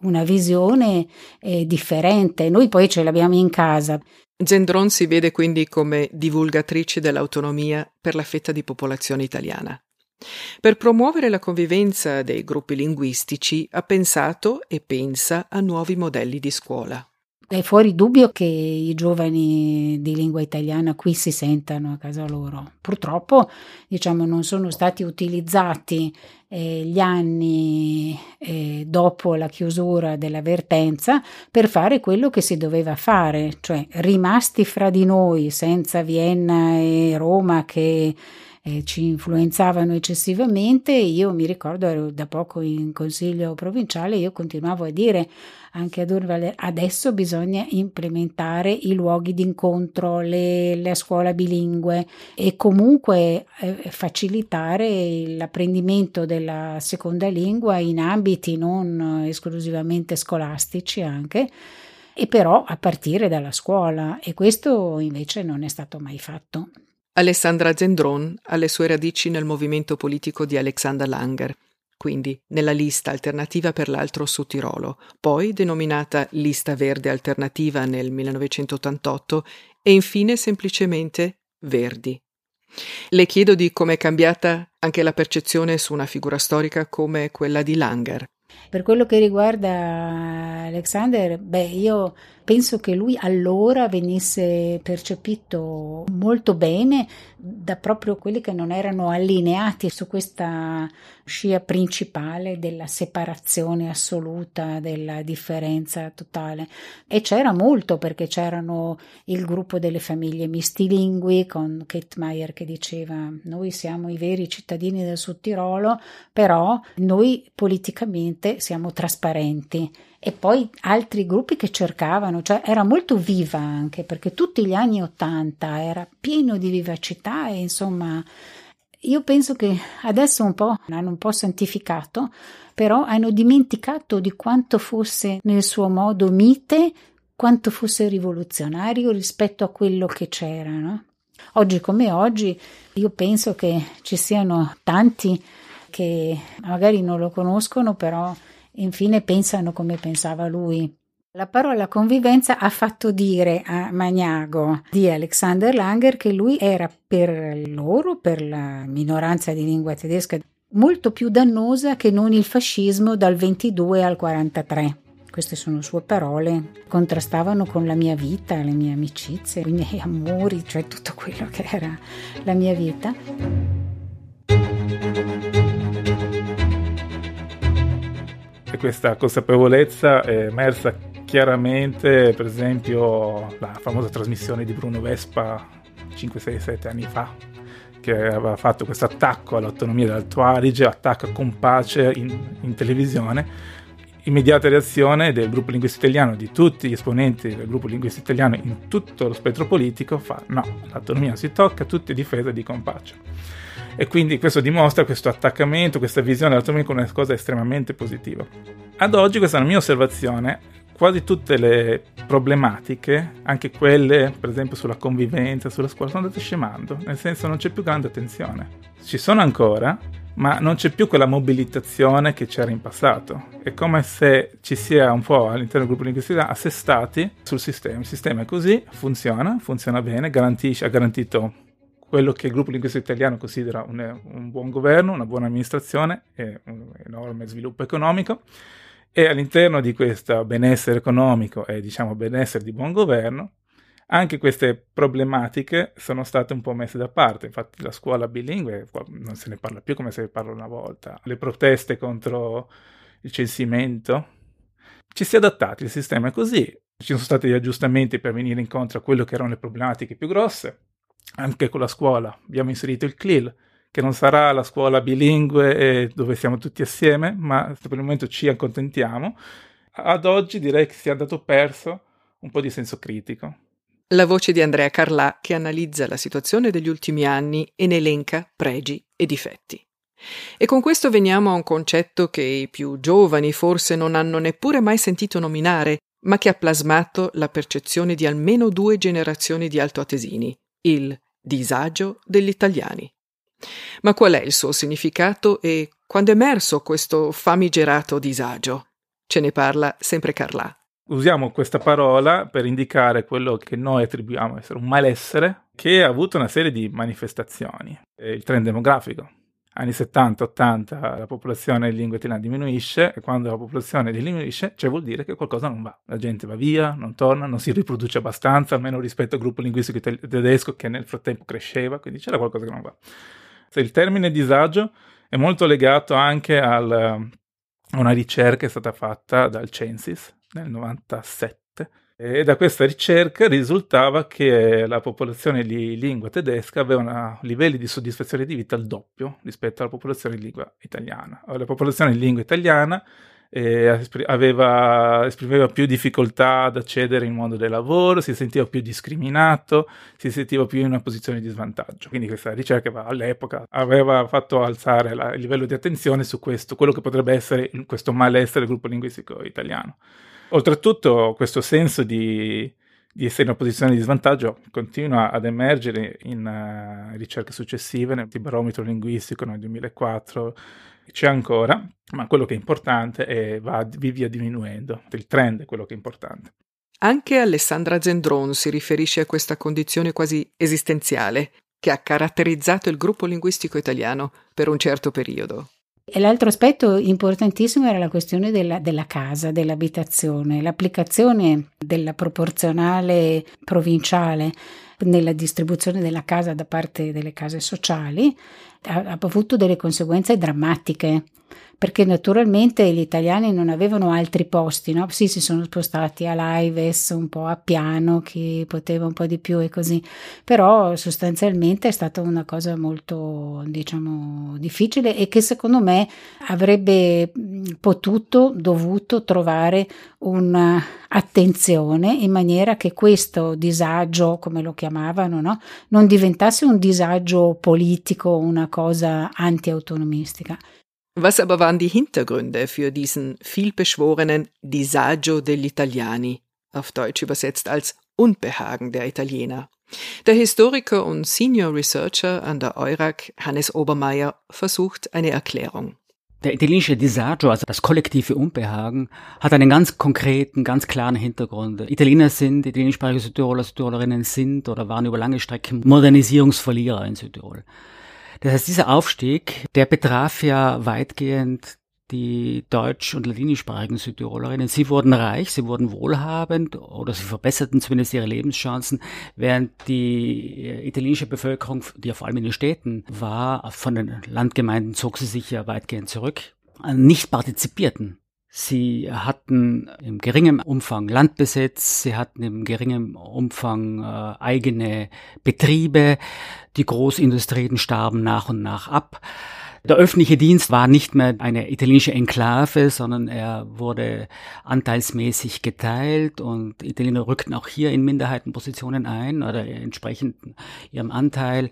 una visione eh, differente. Noi poi ce l'abbiamo in casa. Gendron si vede quindi come divulgatrice dell'autonomia per la fetta di popolazione italiana. Per promuovere la convivenza dei gruppi linguistici ha pensato e pensa a nuovi modelli di scuola. È fuori dubbio che i giovani di lingua italiana qui si sentano a casa loro. Purtroppo, diciamo, non sono stati utilizzati eh, gli anni eh, dopo la chiusura dell'avvertenza per fare quello che si doveva fare, cioè rimasti fra di noi senza Vienna e Roma che eh, ci influenzavano eccessivamente. Io mi ricordo, ero da poco in consiglio provinciale, io continuavo a dire anche ad Urval, adesso bisogna implementare i luoghi d'incontro, la scuola bilingue e comunque eh, facilitare l'apprendimento della seconda lingua in ambiti non esclusivamente scolastici anche e però a partire dalla scuola e questo invece non è stato mai fatto. Alessandra Zendron ha le sue radici nel movimento politico di Alexander Langer, quindi nella lista alternativa per l'altro Sud Tirolo, poi denominata Lista Verde Alternativa nel 1988 e infine semplicemente Verdi. Le chiedo di come è cambiata anche la percezione su una figura storica come quella di Langer. Per quello che riguarda Alexander, beh, io penso che lui allora venisse percepito molto bene da proprio quelli che non erano allineati su questa scia principale della separazione assoluta, della differenza totale. E c'era molto perché c'erano il gruppo delle famiglie mistilingui con Kate Meyer che diceva noi siamo i veri cittadini del Sud Tirolo, però noi politicamente siamo trasparenti e poi altri gruppi che cercavano, cioè era molto viva anche perché tutti gli anni Ottanta era pieno di vivacità e insomma io penso che adesso un po' hanno un po' santificato, però hanno dimenticato di quanto fosse nel suo modo mite, quanto fosse rivoluzionario rispetto a quello che c'era. No? Oggi come oggi io penso che ci siano tanti che magari non lo conoscono, però infine pensano come pensava lui. La parola convivenza ha fatto dire a Magnago di Alexander Langer che lui era per loro, per la minoranza di lingua tedesca, molto più dannosa che non il fascismo dal 22 al 43. Queste sono sue parole, contrastavano con la mia vita, le mie amicizie, i miei amori, cioè tutto quello che era la mia vita. E questa consapevolezza è emersa chiaramente, per esempio, la famosa trasmissione di Bruno Vespa 5, 6, 7 anni fa, che aveva fatto questo attacco all'autonomia dell'Alto Adige, attacco con pace in, in televisione, immediata reazione del gruppo linguistico italiano, di tutti gli esponenti del gruppo linguistico italiano in tutto lo spettro politico, fa no, l'autonomia si tocca, tutti difesa di compaccio. E quindi questo dimostra questo attaccamento, questa visione dell'autonomia come una cosa estremamente positiva. Ad oggi, questa è la mia osservazione, quasi tutte le problematiche, anche quelle per esempio sulla convivenza, sulla scuola, sono andate scemando, nel senso non c'è più grande attenzione. Ci sono ancora, ma non c'è più quella mobilitazione che c'era in passato. È come se ci sia un po' all'interno del gruppo linguistico assestati sul sistema. Il sistema è così, funziona, funziona bene, ha garantito quello che il gruppo linguistico italiano considera un, un buon governo, una buona amministrazione e un enorme sviluppo economico. E all'interno di questo benessere economico e diciamo benessere di buon governo anche queste problematiche sono state un po' messe da parte, infatti la scuola bilingue non se ne parla più come se ne parla una volta, le proteste contro il censimento, ci si è adattati, il sistema è così, ci sono stati gli aggiustamenti per venire incontro a quello che erano le problematiche più grosse, anche con la scuola abbiamo inserito il CLIL, che non sarà la scuola bilingue dove siamo tutti assieme, ma per il momento ci accontentiamo. Ad oggi direi che si è andato perso un po' di senso critico. La voce di Andrea Carlà che analizza la situazione degli ultimi anni e ne elenca pregi e difetti. E con questo veniamo a un concetto che i più giovani forse non hanno neppure mai sentito nominare, ma che ha plasmato la percezione di almeno due generazioni di altoatesini, il disagio degli italiani. Ma qual è il suo significato e quando è emerso questo famigerato disagio? Ce ne parla sempre Carlà usiamo questa parola per indicare quello che noi attribuiamo essere un malessere che ha avuto una serie di manifestazioni. Il trend demografico. Anni 70-80 la popolazione in lingua italiana diminuisce e quando la popolazione diminuisce cioè vuol dire che qualcosa non va. La gente va via, non torna, non si riproduce abbastanza, almeno rispetto al gruppo linguistico tedesco che nel frattempo cresceva, quindi c'era qualcosa che non va. Il termine disagio è molto legato anche a una ricerca che è stata fatta dal Censis, nel 97 e da questa ricerca risultava che la popolazione di lingua tedesca aveva livelli di soddisfazione di vita al doppio rispetto alla popolazione di lingua italiana. La popolazione di lingua italiana eh, aveva, esprimeva più difficoltà ad accedere al mondo del lavoro, si sentiva più discriminato, si sentiva più in una posizione di svantaggio. Quindi questa ricerca all'epoca aveva fatto alzare la, il livello di attenzione su questo, quello che potrebbe essere questo malessere del gruppo linguistico italiano. Oltretutto questo senso di, di essere in una posizione di svantaggio continua ad emergere in uh, ricerche successive, nel barometro linguistico nel 2004 c'è ancora, ma quello che è importante è va via diminuendo, il trend è quello che è importante. Anche Alessandra Zendron si riferisce a questa condizione quasi esistenziale che ha caratterizzato il gruppo linguistico italiano per un certo periodo. E l'altro aspetto importantissimo era la questione della, della, casa, dell'abitazione, l'applicazione della proporzionale provinciale nella distribuzione della casa da parte delle case sociali ha, ha avuto delle conseguenze drammatiche perché naturalmente gli italiani non avevano altri posti, no? Sì, si sono spostati a Laives, un po' a Piano, chi poteva un po' di più e così, però sostanzialmente è stata una cosa molto, diciamo, difficile e che secondo me avrebbe potuto, dovuto trovare un'attenzione in maniera che questo disagio, come lo chiamavano, no? non diventasse un disagio politico, una cosa anti-autonomistica. Was aber waren die Hintergründe für diesen vielbeschworenen Disagio degli Italiani, auf Deutsch übersetzt als Unbehagen der Italiener? Der Historiker und Senior Researcher an der EURAG, Hannes Obermeier, versucht eine Erklärung. Der italienische Disagio, also das kollektive Unbehagen, hat einen ganz konkreten, ganz klaren Hintergrund. Italiener sind, italienischsprachige Südtiroler, Südtirolerinnen sind oder waren über lange Strecken Modernisierungsverlierer in Südtirol. Das heißt, dieser Aufstieg, der betraf ja weitgehend die deutsch- und ladinischsprachigen Südtirolerinnen. Sie wurden reich, sie wurden wohlhabend oder sie verbesserten zumindest ihre Lebenschancen, während die italienische Bevölkerung, die ja vor allem in den Städten war, von den Landgemeinden zog sie sich ja weitgehend zurück, nicht partizipierten Sie hatten im geringen Umfang Landbesitz, sie hatten im geringen Umfang äh, eigene Betriebe, die Großindustrien starben nach und nach ab. Der öffentliche Dienst war nicht mehr eine italienische Enklave, sondern er wurde anteilsmäßig geteilt und Italiener rückten auch hier in Minderheitenpositionen ein oder entsprechend ihrem Anteil.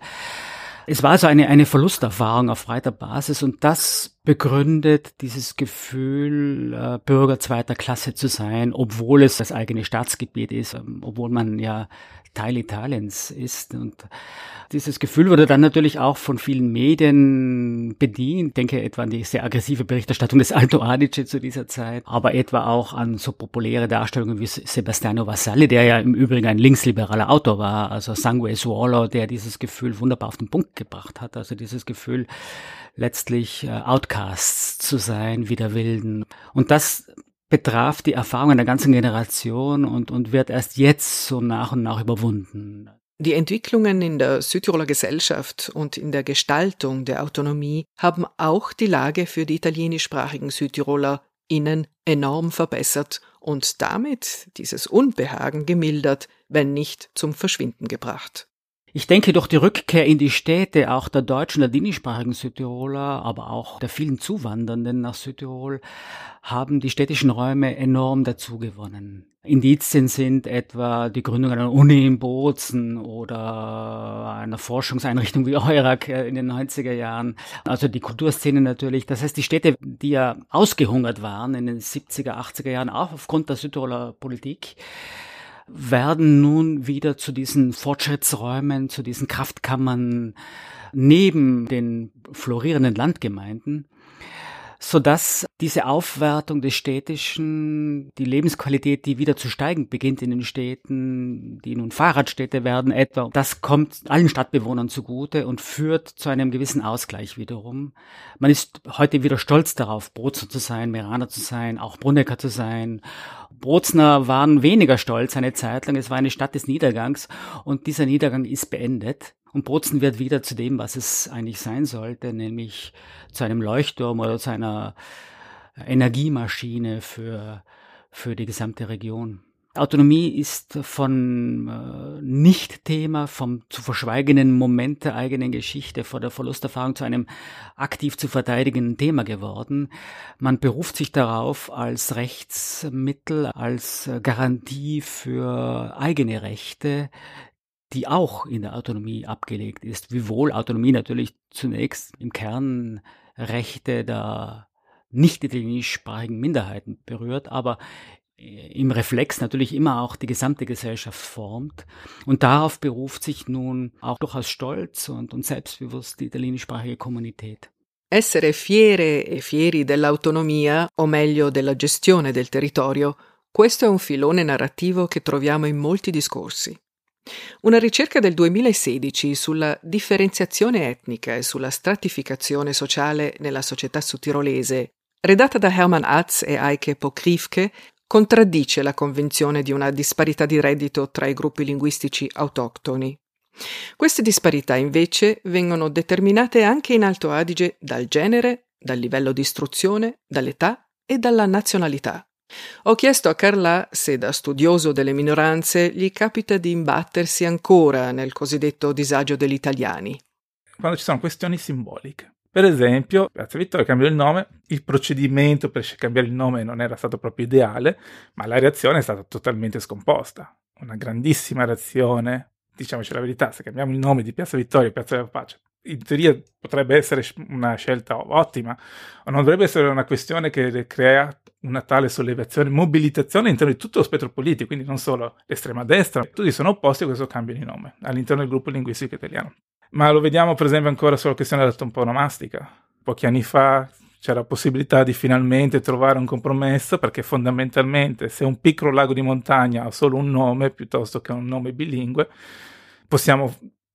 Es war also eine, eine Verlusterfahrung auf breiter Basis und das begründet dieses Gefühl, äh, Bürger zweiter Klasse zu sein, obwohl es das eigene Staatsgebiet ist, ähm, obwohl man ja Teil Italiens ist. Und dieses Gefühl wurde dann natürlich auch von vielen Medien bedient. Ich denke etwa an die sehr aggressive Berichterstattung des Alto Adige zu dieser Zeit, aber etwa auch an so populäre Darstellungen wie Sebastiano Vassalli, der ja im Übrigen ein linksliberaler Autor war, also Sangue Suolo, der dieses Gefühl wunderbar auf den Punkt gebracht hat. Also dieses Gefühl, letztlich äh, Outcasts zu sein, wie der Wilden. Und das betraf die Erfahrung einer ganzen Generation und, und wird erst jetzt so nach und nach überwunden. Die Entwicklungen in der Südtiroler Gesellschaft und in der Gestaltung der Autonomie haben auch die Lage für die italienischsprachigen Südtiroler innen enorm verbessert und damit dieses Unbehagen gemildert, wenn nicht zum Verschwinden gebracht. Ich denke, durch die Rückkehr in die Städte auch der deutschen, der dinischsprachigen Südtiroler, aber auch der vielen Zuwandernden nach Südtirol, haben die städtischen Räume enorm dazugewonnen. Indizien sind etwa die Gründung einer Uni in Bozen oder einer Forschungseinrichtung wie Eurak in den 90er Jahren. Also die Kulturszene natürlich. Das heißt, die Städte, die ja ausgehungert waren in den 70er, 80er Jahren, auch aufgrund der Südtiroler Politik, werden nun wieder zu diesen Fortschrittsräumen, zu diesen Kraftkammern neben den florierenden Landgemeinden so dass diese Aufwertung des Städtischen, die Lebensqualität, die wieder zu steigen beginnt in den Städten, die nun Fahrradstädte werden etwa, das kommt allen Stadtbewohnern zugute und führt zu einem gewissen Ausgleich wiederum. Man ist heute wieder stolz darauf, Brozner zu sein, Meraner zu sein, auch Brunnecker zu sein. Brozner waren weniger stolz eine Zeit lang, es war eine Stadt des Niedergangs und dieser Niedergang ist beendet. Und Bozen wird wieder zu dem, was es eigentlich sein sollte, nämlich zu einem Leuchtturm oder zu einer Energiemaschine für, für die gesamte Region. Autonomie ist von äh, Nicht-Thema, vom zu verschweigenden Moment der eigenen Geschichte, vor der Verlusterfahrung zu einem aktiv zu verteidigenden Thema geworden. Man beruft sich darauf als Rechtsmittel, als Garantie für eigene Rechte, die auch in der Autonomie abgelegt ist, wiewohl Autonomie natürlich zunächst im Kern Rechte der nicht italienischsprachigen Minderheiten berührt, aber im Reflex natürlich immer auch die gesamte Gesellschaft formt. Und darauf beruft sich nun auch durchaus stolz und, und selbstbewusst die italienischsprachige Kommunität. Essere fiere e fieri dell'autonomia, o meglio della gestione del territorio, questo è un filone narrativo che troviamo in molti discorsi. Una ricerca del 2016 sulla differenziazione etnica e sulla stratificazione sociale nella società sudtirolese, redatta da Hermann Atz e Eike Pokrivke, contraddice la convinzione di una disparità di reddito tra i gruppi linguistici autoctoni. Queste disparità invece vengono determinate anche in Alto Adige dal genere, dal livello di istruzione, dall'età e dalla nazionalità. Ho chiesto a Carla se da studioso delle minoranze gli capita di imbattersi ancora nel cosiddetto disagio degli italiani. Quando ci sono questioni simboliche. Per esempio, Piazza Vittorio cambiò il nome, il procedimento per cambiare il nome non era stato proprio ideale, ma la reazione è stata totalmente scomposta. Una grandissima reazione, diciamoci la verità, se cambiamo il nome di Piazza Vittorio a Piazza della Pace, in teoria potrebbe essere una scelta ottima, o non dovrebbe essere una questione che crea una tale sollevazione, mobilitazione all'interno di tutto lo spettro politico, quindi non solo l'estrema destra, tutti sono opposti a questo cambio di nome all'interno del gruppo linguistico italiano. Ma lo vediamo per esempio ancora sulla questione della toponomastica. Pochi anni fa c'era la possibilità di finalmente trovare un compromesso perché fondamentalmente se un piccolo lago di montagna ha solo un nome piuttosto che un nome bilingue, possiamo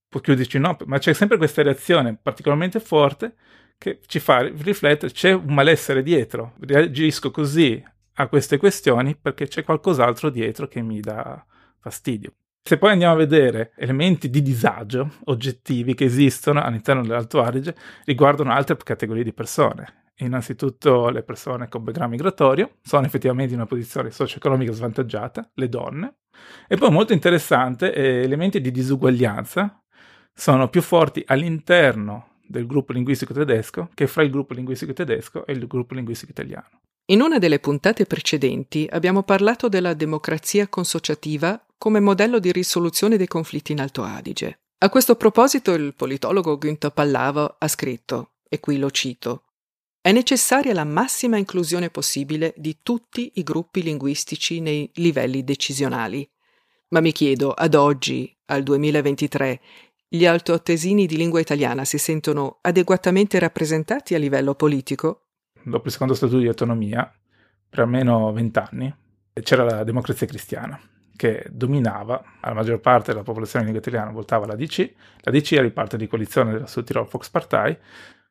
può chiuderci no, ma c'è sempre questa reazione particolarmente forte che ci fa riflettere, c'è un malessere dietro, reagisco così a queste questioni perché c'è qualcos'altro dietro che mi dà fastidio. Se poi andiamo a vedere elementi di disagio oggettivi che esistono all'interno dell'Alto Adige, riguardano altre categorie di persone. Innanzitutto le persone con background migratorio sono effettivamente in una posizione socio-economica svantaggiata, le donne, e poi molto interessante, elementi di disuguaglianza sono più forti all'interno del gruppo linguistico tedesco che fra il gruppo linguistico tedesco e il gruppo linguistico italiano. In una delle puntate precedenti abbiamo parlato della democrazia consociativa come modello di risoluzione dei conflitti in Alto Adige. A questo proposito il politologo Günther Pallavo ha scritto, e qui lo cito, è necessaria la massima inclusione possibile di tutti i gruppi linguistici nei livelli decisionali. Ma mi chiedo, ad oggi, al 2023, gli altoatesini di lingua italiana si sentono adeguatamente rappresentati a livello politico? Dopo il secondo statuto di autonomia, per almeno vent'anni, c'era la democrazia cristiana che dominava la maggior parte della popolazione italiana, votava la DC, la DC era il parte di coalizione della Südtirol Volkspartei,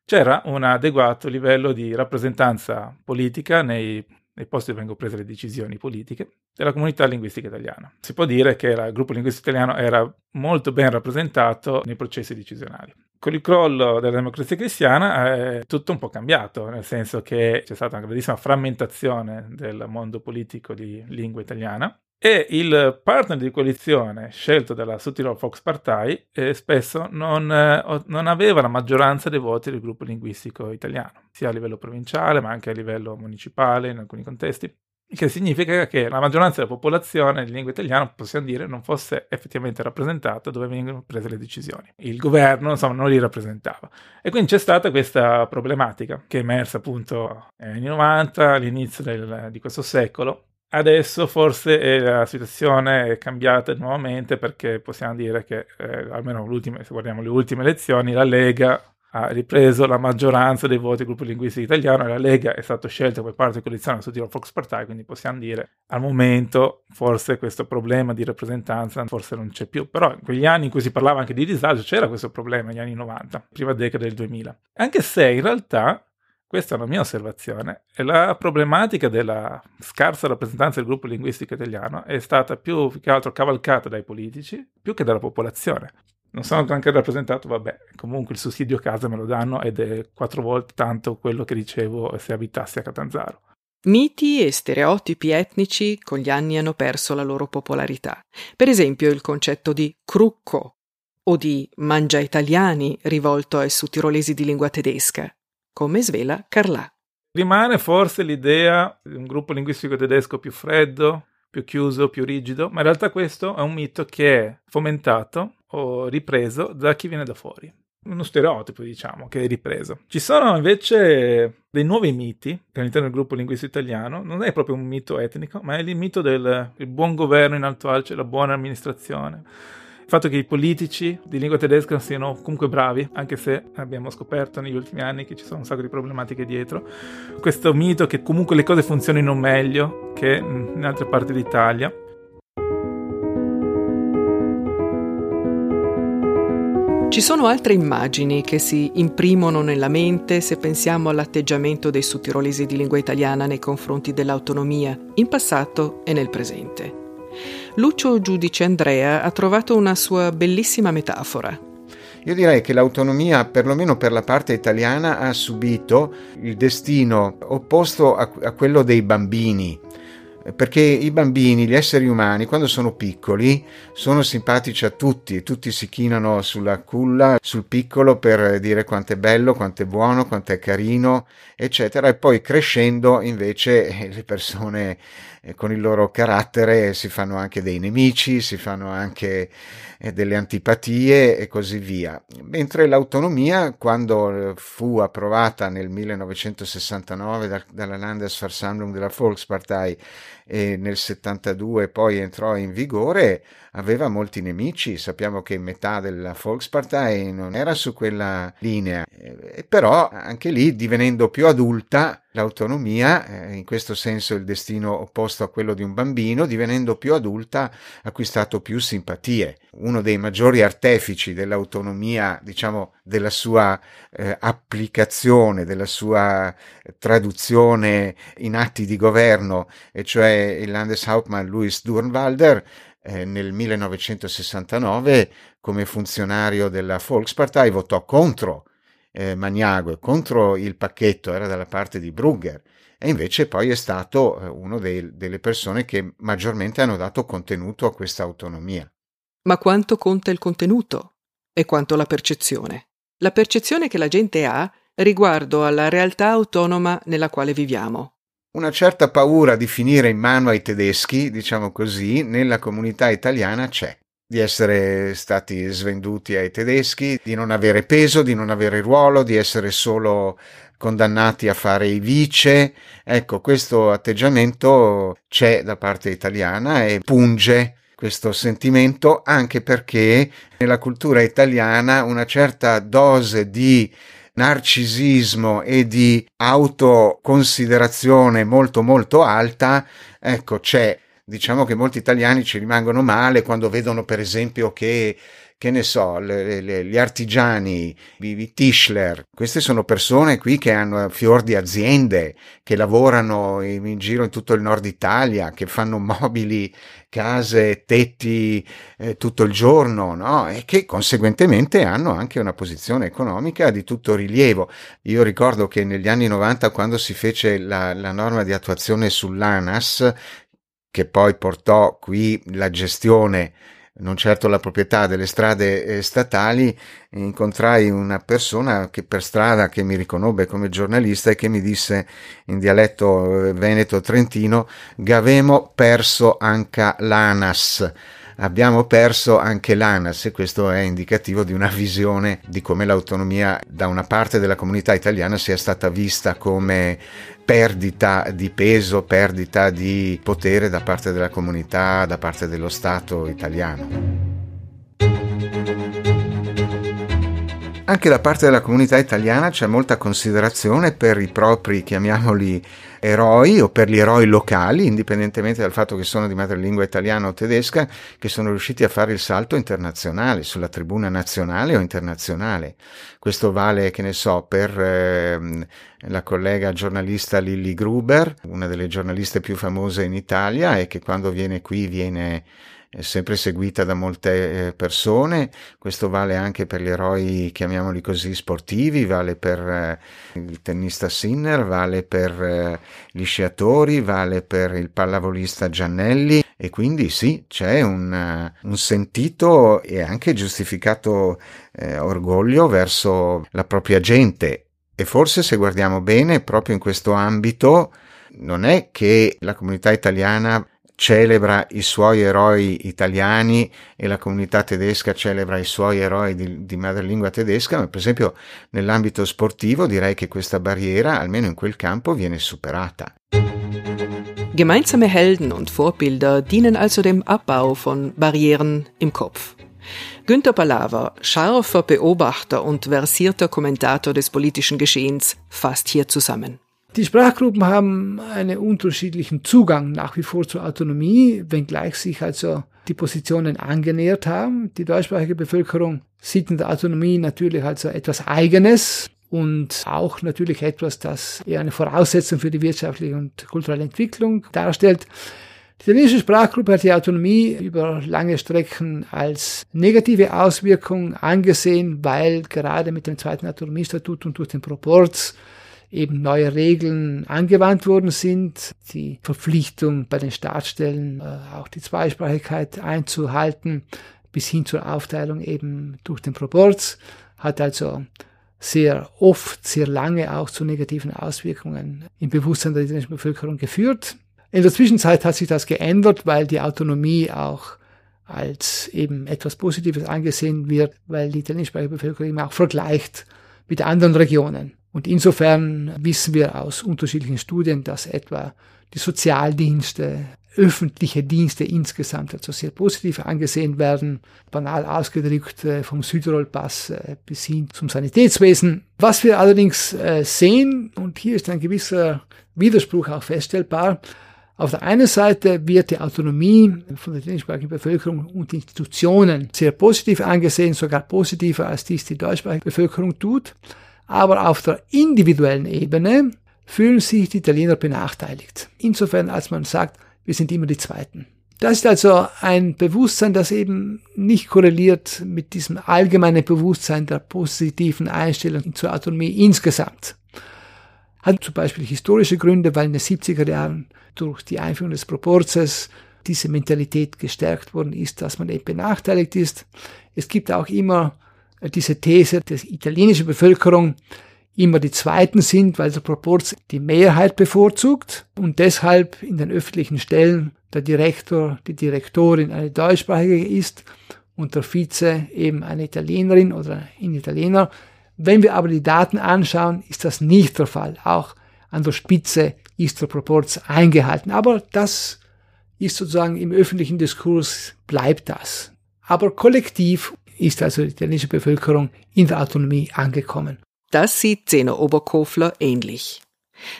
c'era un adeguato livello di rappresentanza politica nei nei posti dove vengono prese le decisioni politiche, della comunità linguistica italiana. Si può dire che il gruppo linguistico italiano era molto ben rappresentato nei processi decisionali. Con il crollo della democrazia cristiana è tutto un po' cambiato, nel senso che c'è stata una grandissima frammentazione del mondo politico di lingua italiana e il partner di coalizione scelto dalla Südtirol Volkspartei eh, spesso non, eh, non, aveva la maggioranza dei voti del gruppo linguistico italiano, sia a livello provinciale ma anche a livello municipale in alcuni contesti, che significa che la maggioranza della popolazione di lingua italiana, possiamo dire, non fosse effettivamente rappresentata dove vengono prese le decisioni. Il governo, insomma, non li rappresentava. E quindi c'è stata questa problematica che è emersa appunto negli anni 90, all'inizio del, di questo secolo, Adesso forse la situazione è cambiata nuovamente perché possiamo dire che, eh, almeno se guardiamo le ultime elezioni, la Lega ha ripreso la maggioranza dei voti del gruppo linguistico italiano e la Lega è stata scelta come parte coalizione su Tiro Fox Party, quindi possiamo dire al momento forse questo problema di rappresentanza forse non c'è più, però in quegli anni in cui si parlava anche di disagio c'era questo problema negli anni 90, prima decade del 2000, anche se in realtà questa è una mia osservazione. La problematica della scarsa rappresentanza del gruppo linguistico italiano è stata più che altro cavalcata dai politici più che dalla popolazione. Non sono anche rappresentato, vabbè, comunque il sussidio casa me lo danno ed è quattro volte tanto quello che ricevo se abitassi a Catanzaro. Miti e stereotipi etnici con gli anni hanno perso la loro popolarità. Per esempio il concetto di crucco o di mangia italiani rivolto ai sudtirolesi di lingua tedesca come svela Carlà. Rimane forse l'idea di un gruppo linguistico tedesco più freddo, più chiuso, più rigido, ma in realtà questo è un mito che è fomentato o ripreso da chi viene da fuori. Uno stereotipo, diciamo, che è ripreso. Ci sono invece dei nuovi miti all'interno del gruppo linguistico italiano. Non è proprio un mito etnico, ma è il mito del buon governo in Alto Alce, la buona amministrazione il fatto che i politici di lingua tedesca siano comunque bravi, anche se abbiamo scoperto negli ultimi anni che ci sono un sacco di problematiche dietro, questo mito che comunque le cose funzionino meglio che in altre parti d'Italia. Ci sono altre immagini che si imprimono nella mente se pensiamo all'atteggiamento dei sudtirolesi di lingua italiana nei confronti dell'autonomia, in passato e nel presente. Lucio Giudice Andrea ha trovato una sua bellissima metafora. Io direi che l'autonomia, perlomeno per la parte italiana, ha subito il destino opposto a, a quello dei bambini. Perché i bambini, gli esseri umani, quando sono piccoli, sono simpatici a tutti, tutti si chinano sulla culla, sul piccolo per dire quanto è bello, quanto è buono, quanto è carino, eccetera, e poi crescendo invece le persone eh, con il loro carattere si fanno anche dei nemici, si fanno anche eh, delle antipatie e così via. Mentre l'autonomia, quando fu approvata nel 1969 dalla Landesversammlung della Volkspartei e nel 72 poi entrò in vigore, aveva molti nemici. Sappiamo che metà della Volkspartei non era su quella linea, eh, però anche lì, divenendo più adulta, l'autonomia, eh, in questo senso il destino opposto a quello di un bambino, divenendo più adulta, ha acquistato più simpatie. Uno dei maggiori artefici dell'autonomia, diciamo, della sua eh, applicazione, della sua traduzione in atti di governo, e cioè il Landeshauptmann Louis Durnwalder, eh, nel 1969 come funzionario della Volkspartei votò contro eh, Magnago contro il pacchetto, era dalla parte di Brugger e invece poi è stato eh, una delle persone che maggiormente hanno dato contenuto a questa autonomia. Ma quanto conta il contenuto e quanto la percezione? la percezione che la gente ha riguardo alla realtà autonoma nella quale viviamo. Una certa paura di finire in mano ai tedeschi, diciamo così, nella comunità italiana c'è di essere stati svenduti ai tedeschi, di non avere peso, di non avere ruolo, di essere solo condannati a fare i vice. Ecco, questo atteggiamento c'è da parte italiana e punge questo sentimento anche perché nella cultura italiana una certa dose di narcisismo e di autoconsiderazione molto molto alta, ecco, c'è. Diciamo che molti italiani ci rimangono male quando vedono per esempio che che ne so, le, le, gli artigiani, i Tischler, queste sono persone qui che hanno fior di aziende, che lavorano in, in giro in tutto il nord Italia, che fanno mobili, case, tetti eh, tutto il giorno, no? E che conseguentemente hanno anche una posizione economica di tutto rilievo. Io ricordo che negli anni 90, quando si fece la, la norma di attuazione sull'ANAS, che poi portò qui la gestione non certo la proprietà delle strade eh, statali, incontrai una persona che per strada che mi riconobbe come giornalista e che mi disse in dialetto eh, veneto-trentino Gavemo perso anche l'ANAS abbiamo perso anche l'ANAS e questo è indicativo di una visione di come l'autonomia da una parte della comunità italiana sia stata vista come perdita di peso, perdita di potere da parte della comunità, da parte dello Stato italiano. Anche da parte della comunità italiana c'è molta considerazione per i propri, chiamiamoli, eroi o per gli eroi locali, indipendentemente dal fatto che sono di madrelingua italiana o tedesca, che sono riusciti a fare il salto internazionale, sulla tribuna nazionale o internazionale. Questo vale, che ne so, per eh, la collega giornalista Lilly Gruber, una delle giornaliste più famose in Italia e che quando viene qui viene è sempre seguita da molte eh, persone, questo vale anche per gli eroi, chiamiamoli così, sportivi, vale per eh, il tennista Sinner, vale per eh, gli sciatori, vale per il pallavolista Giannelli. E quindi sì, c'è un, un sentito e anche giustificato eh, orgoglio verso la propria gente. E forse se guardiamo bene proprio in questo ambito non è che la comunità italiana celebra i suoi eroi italiani e la comunità tedesca celebra i suoi eroi di, di madrelingua tedesca, ma per esempio nell'ambito sportivo direi che questa barriera, almeno in quel campo, viene superata. Gemeinsame Helden und Vorbilder dienen also dem Abbau von Barrieren im Kopf. Günter Palaver, scharfer Beobachter und versierter Kommentator des politischen Geschehens, fasst hier zusammen. Die Sprachgruppen haben einen unterschiedlichen Zugang nach wie vor zur Autonomie, wenngleich sich also die Positionen angenähert haben. Die deutschsprachige Bevölkerung sieht in der Autonomie natürlich also etwas Eigenes und auch natürlich etwas, das eher eine Voraussetzung für die wirtschaftliche und kulturelle Entwicklung darstellt. Die italienische Sprachgruppe hat die Autonomie über lange Strecken als negative Auswirkung angesehen, weil gerade mit dem zweiten Autonomiestatut und durch den Proporz eben neue Regeln angewandt worden sind, die Verpflichtung bei den Staatsstellen äh, auch die Zweisprachigkeit einzuhalten, bis hin zur Aufteilung eben durch den Proporz, hat also sehr oft, sehr lange auch zu negativen Auswirkungen im Bewusstsein der italienischen Bevölkerung geführt. In der Zwischenzeit hat sich das geändert, weil die Autonomie auch als eben etwas Positives angesehen wird, weil die italienische Bevölkerung eben auch vergleicht mit anderen Regionen. Und insofern wissen wir aus unterschiedlichen Studien, dass etwa die Sozialdienste, öffentliche Dienste insgesamt also sehr positiv angesehen werden, banal ausgedrückt äh, vom Südtirol-Pass äh, bis hin zum Sanitätswesen. Was wir allerdings äh, sehen, und hier ist ein gewisser Widerspruch auch feststellbar, auf der einen Seite wird die Autonomie von der italienischsprachigen Bevölkerung und Institutionen sehr positiv angesehen, sogar positiver als dies die deutschsprachige Bevölkerung tut aber auf der individuellen Ebene fühlen sich die Italiener benachteiligt. Insofern, als man sagt, wir sind immer die Zweiten. Das ist also ein Bewusstsein, das eben nicht korreliert mit diesem allgemeinen Bewusstsein der positiven Einstellung zur Autonomie insgesamt. Hat zum Beispiel historische Gründe, weil in den 70er Jahren durch die Einführung des Proporzes diese Mentalität gestärkt worden ist, dass man eben benachteiligt ist. Es gibt auch immer diese These, dass italienische Bevölkerung immer die Zweiten sind, weil der Proporz die Mehrheit bevorzugt und deshalb in den öffentlichen Stellen der Direktor, die Direktorin eine deutschsprachige ist und der Vize eben eine Italienerin oder ein Italiener. Wenn wir aber die Daten anschauen, ist das nicht der Fall. Auch an der Spitze ist der Proporz eingehalten. Aber das ist sozusagen im öffentlichen Diskurs bleibt das. Aber kollektiv ist also die italienische Bevölkerung in der Autonomie angekommen. Das sieht Zeno Oberkofler ähnlich.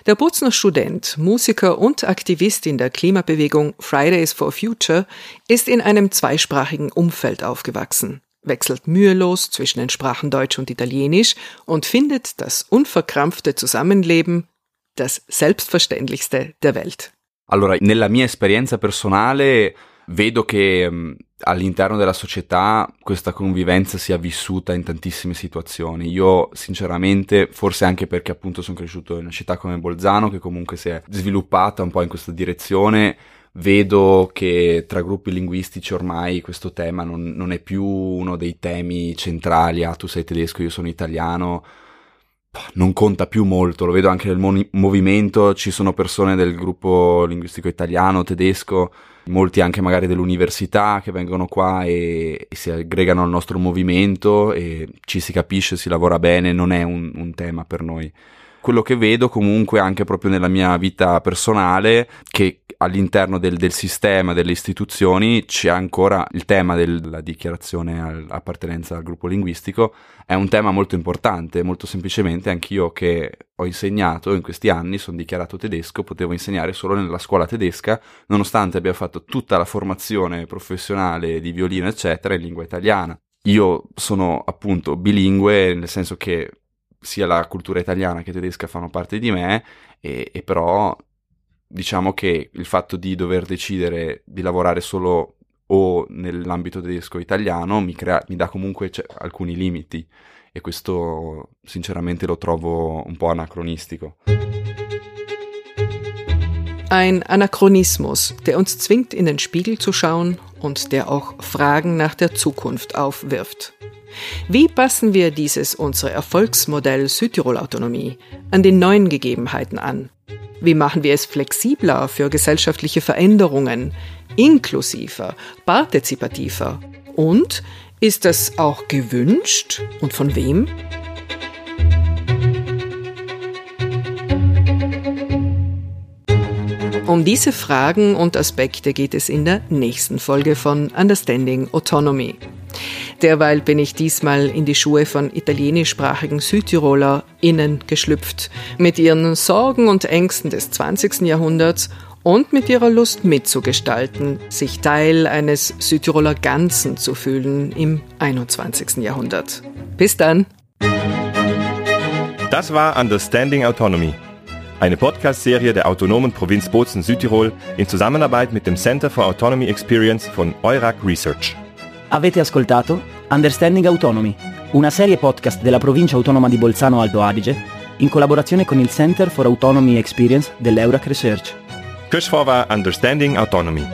Der Butzner Student, Musiker und Aktivist in der Klimabewegung Fridays for Future ist in einem zweisprachigen Umfeld aufgewachsen, wechselt mühelos zwischen den Sprachen Deutsch und Italienisch und findet das unverkrampfte Zusammenleben das selbstverständlichste der Welt. Allora, nella mia esperienza personale vedo che mm, all'interno della società questa convivenza sia vissuta in tantissime situazioni. Io sinceramente, forse anche perché appunto sono cresciuto in una città come Bolzano che comunque si è sviluppata un po' in questa direzione, vedo che tra gruppi linguistici ormai questo tema non, non è più uno dei temi centrali, ah tu sei tedesco, io sono italiano, non conta più molto, lo vedo anche nel mo- movimento, ci sono persone del gruppo linguistico italiano, tedesco, molti anche magari dell'università che vengono qua e, e, si aggregano al nostro movimento e ci si capisce, si lavora bene, non è un, un tema per noi. Quello che vedo comunque anche proprio nella mia vita personale, che all'interno del, del sistema, delle istituzioni, c'è ancora il tema della dichiarazione all'appartenenza al gruppo linguistico, è un tema molto importante, molto semplicemente anch'io che ho insegnato in questi anni, sono dichiarato tedesco, potevo insegnare solo nella scuola tedesca, nonostante abbia fatto tutta la formazione professionale di violino, eccetera, in lingua italiana. Io sono appunto bilingue, nel senso che sia la cultura italiana che tedesca fanno parte di me, e, e però diciamo che il fatto di dover decidere di lavorare solo o nell'ambito tedesco italiano mi, crea, mi dà comunque cioè, alcuni limiti e questo sinceramente lo trovo un po' anacronistico. Ein Anachronismus, der uns zwingt, in den Spiegel zu schauen und der auch Fragen nach der Zukunft aufwirft. Wie passen wir dieses unsere Erfolgsmodell Südtirol-Autonomie an die neuen Gegebenheiten an? Wie machen wir es flexibler für gesellschaftliche Veränderungen, inklusiver, partizipativer? Und ist das auch gewünscht und von wem? Um diese Fragen und Aspekte geht es in der nächsten Folge von Understanding Autonomy. Derweil bin ich diesmal in die Schuhe von italienischsprachigen SüdtirolerInnen geschlüpft, mit ihren Sorgen und Ängsten des 20. Jahrhunderts und mit ihrer Lust mitzugestalten, sich Teil eines Südtiroler Ganzen zu fühlen im 21. Jahrhundert. Bis dann! Das war Understanding Autonomy, eine Podcast-Serie der autonomen Provinz Bozen Südtirol in Zusammenarbeit mit dem Center for Autonomy Experience von Eurac Research. Avete ascoltato Understanding Autonomy, una serie podcast della provincia autonoma di Bolzano Alto Adige, in collaborazione con il Center for Autonomy Experience dell'Eurac Research. War Understanding Autonomy.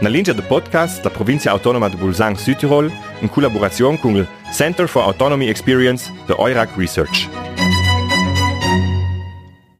Na linea del podcast da provincia autonoma di Bolzano Südtirol in collaborazione con il Center for Autonomy Experience de Eurac Research.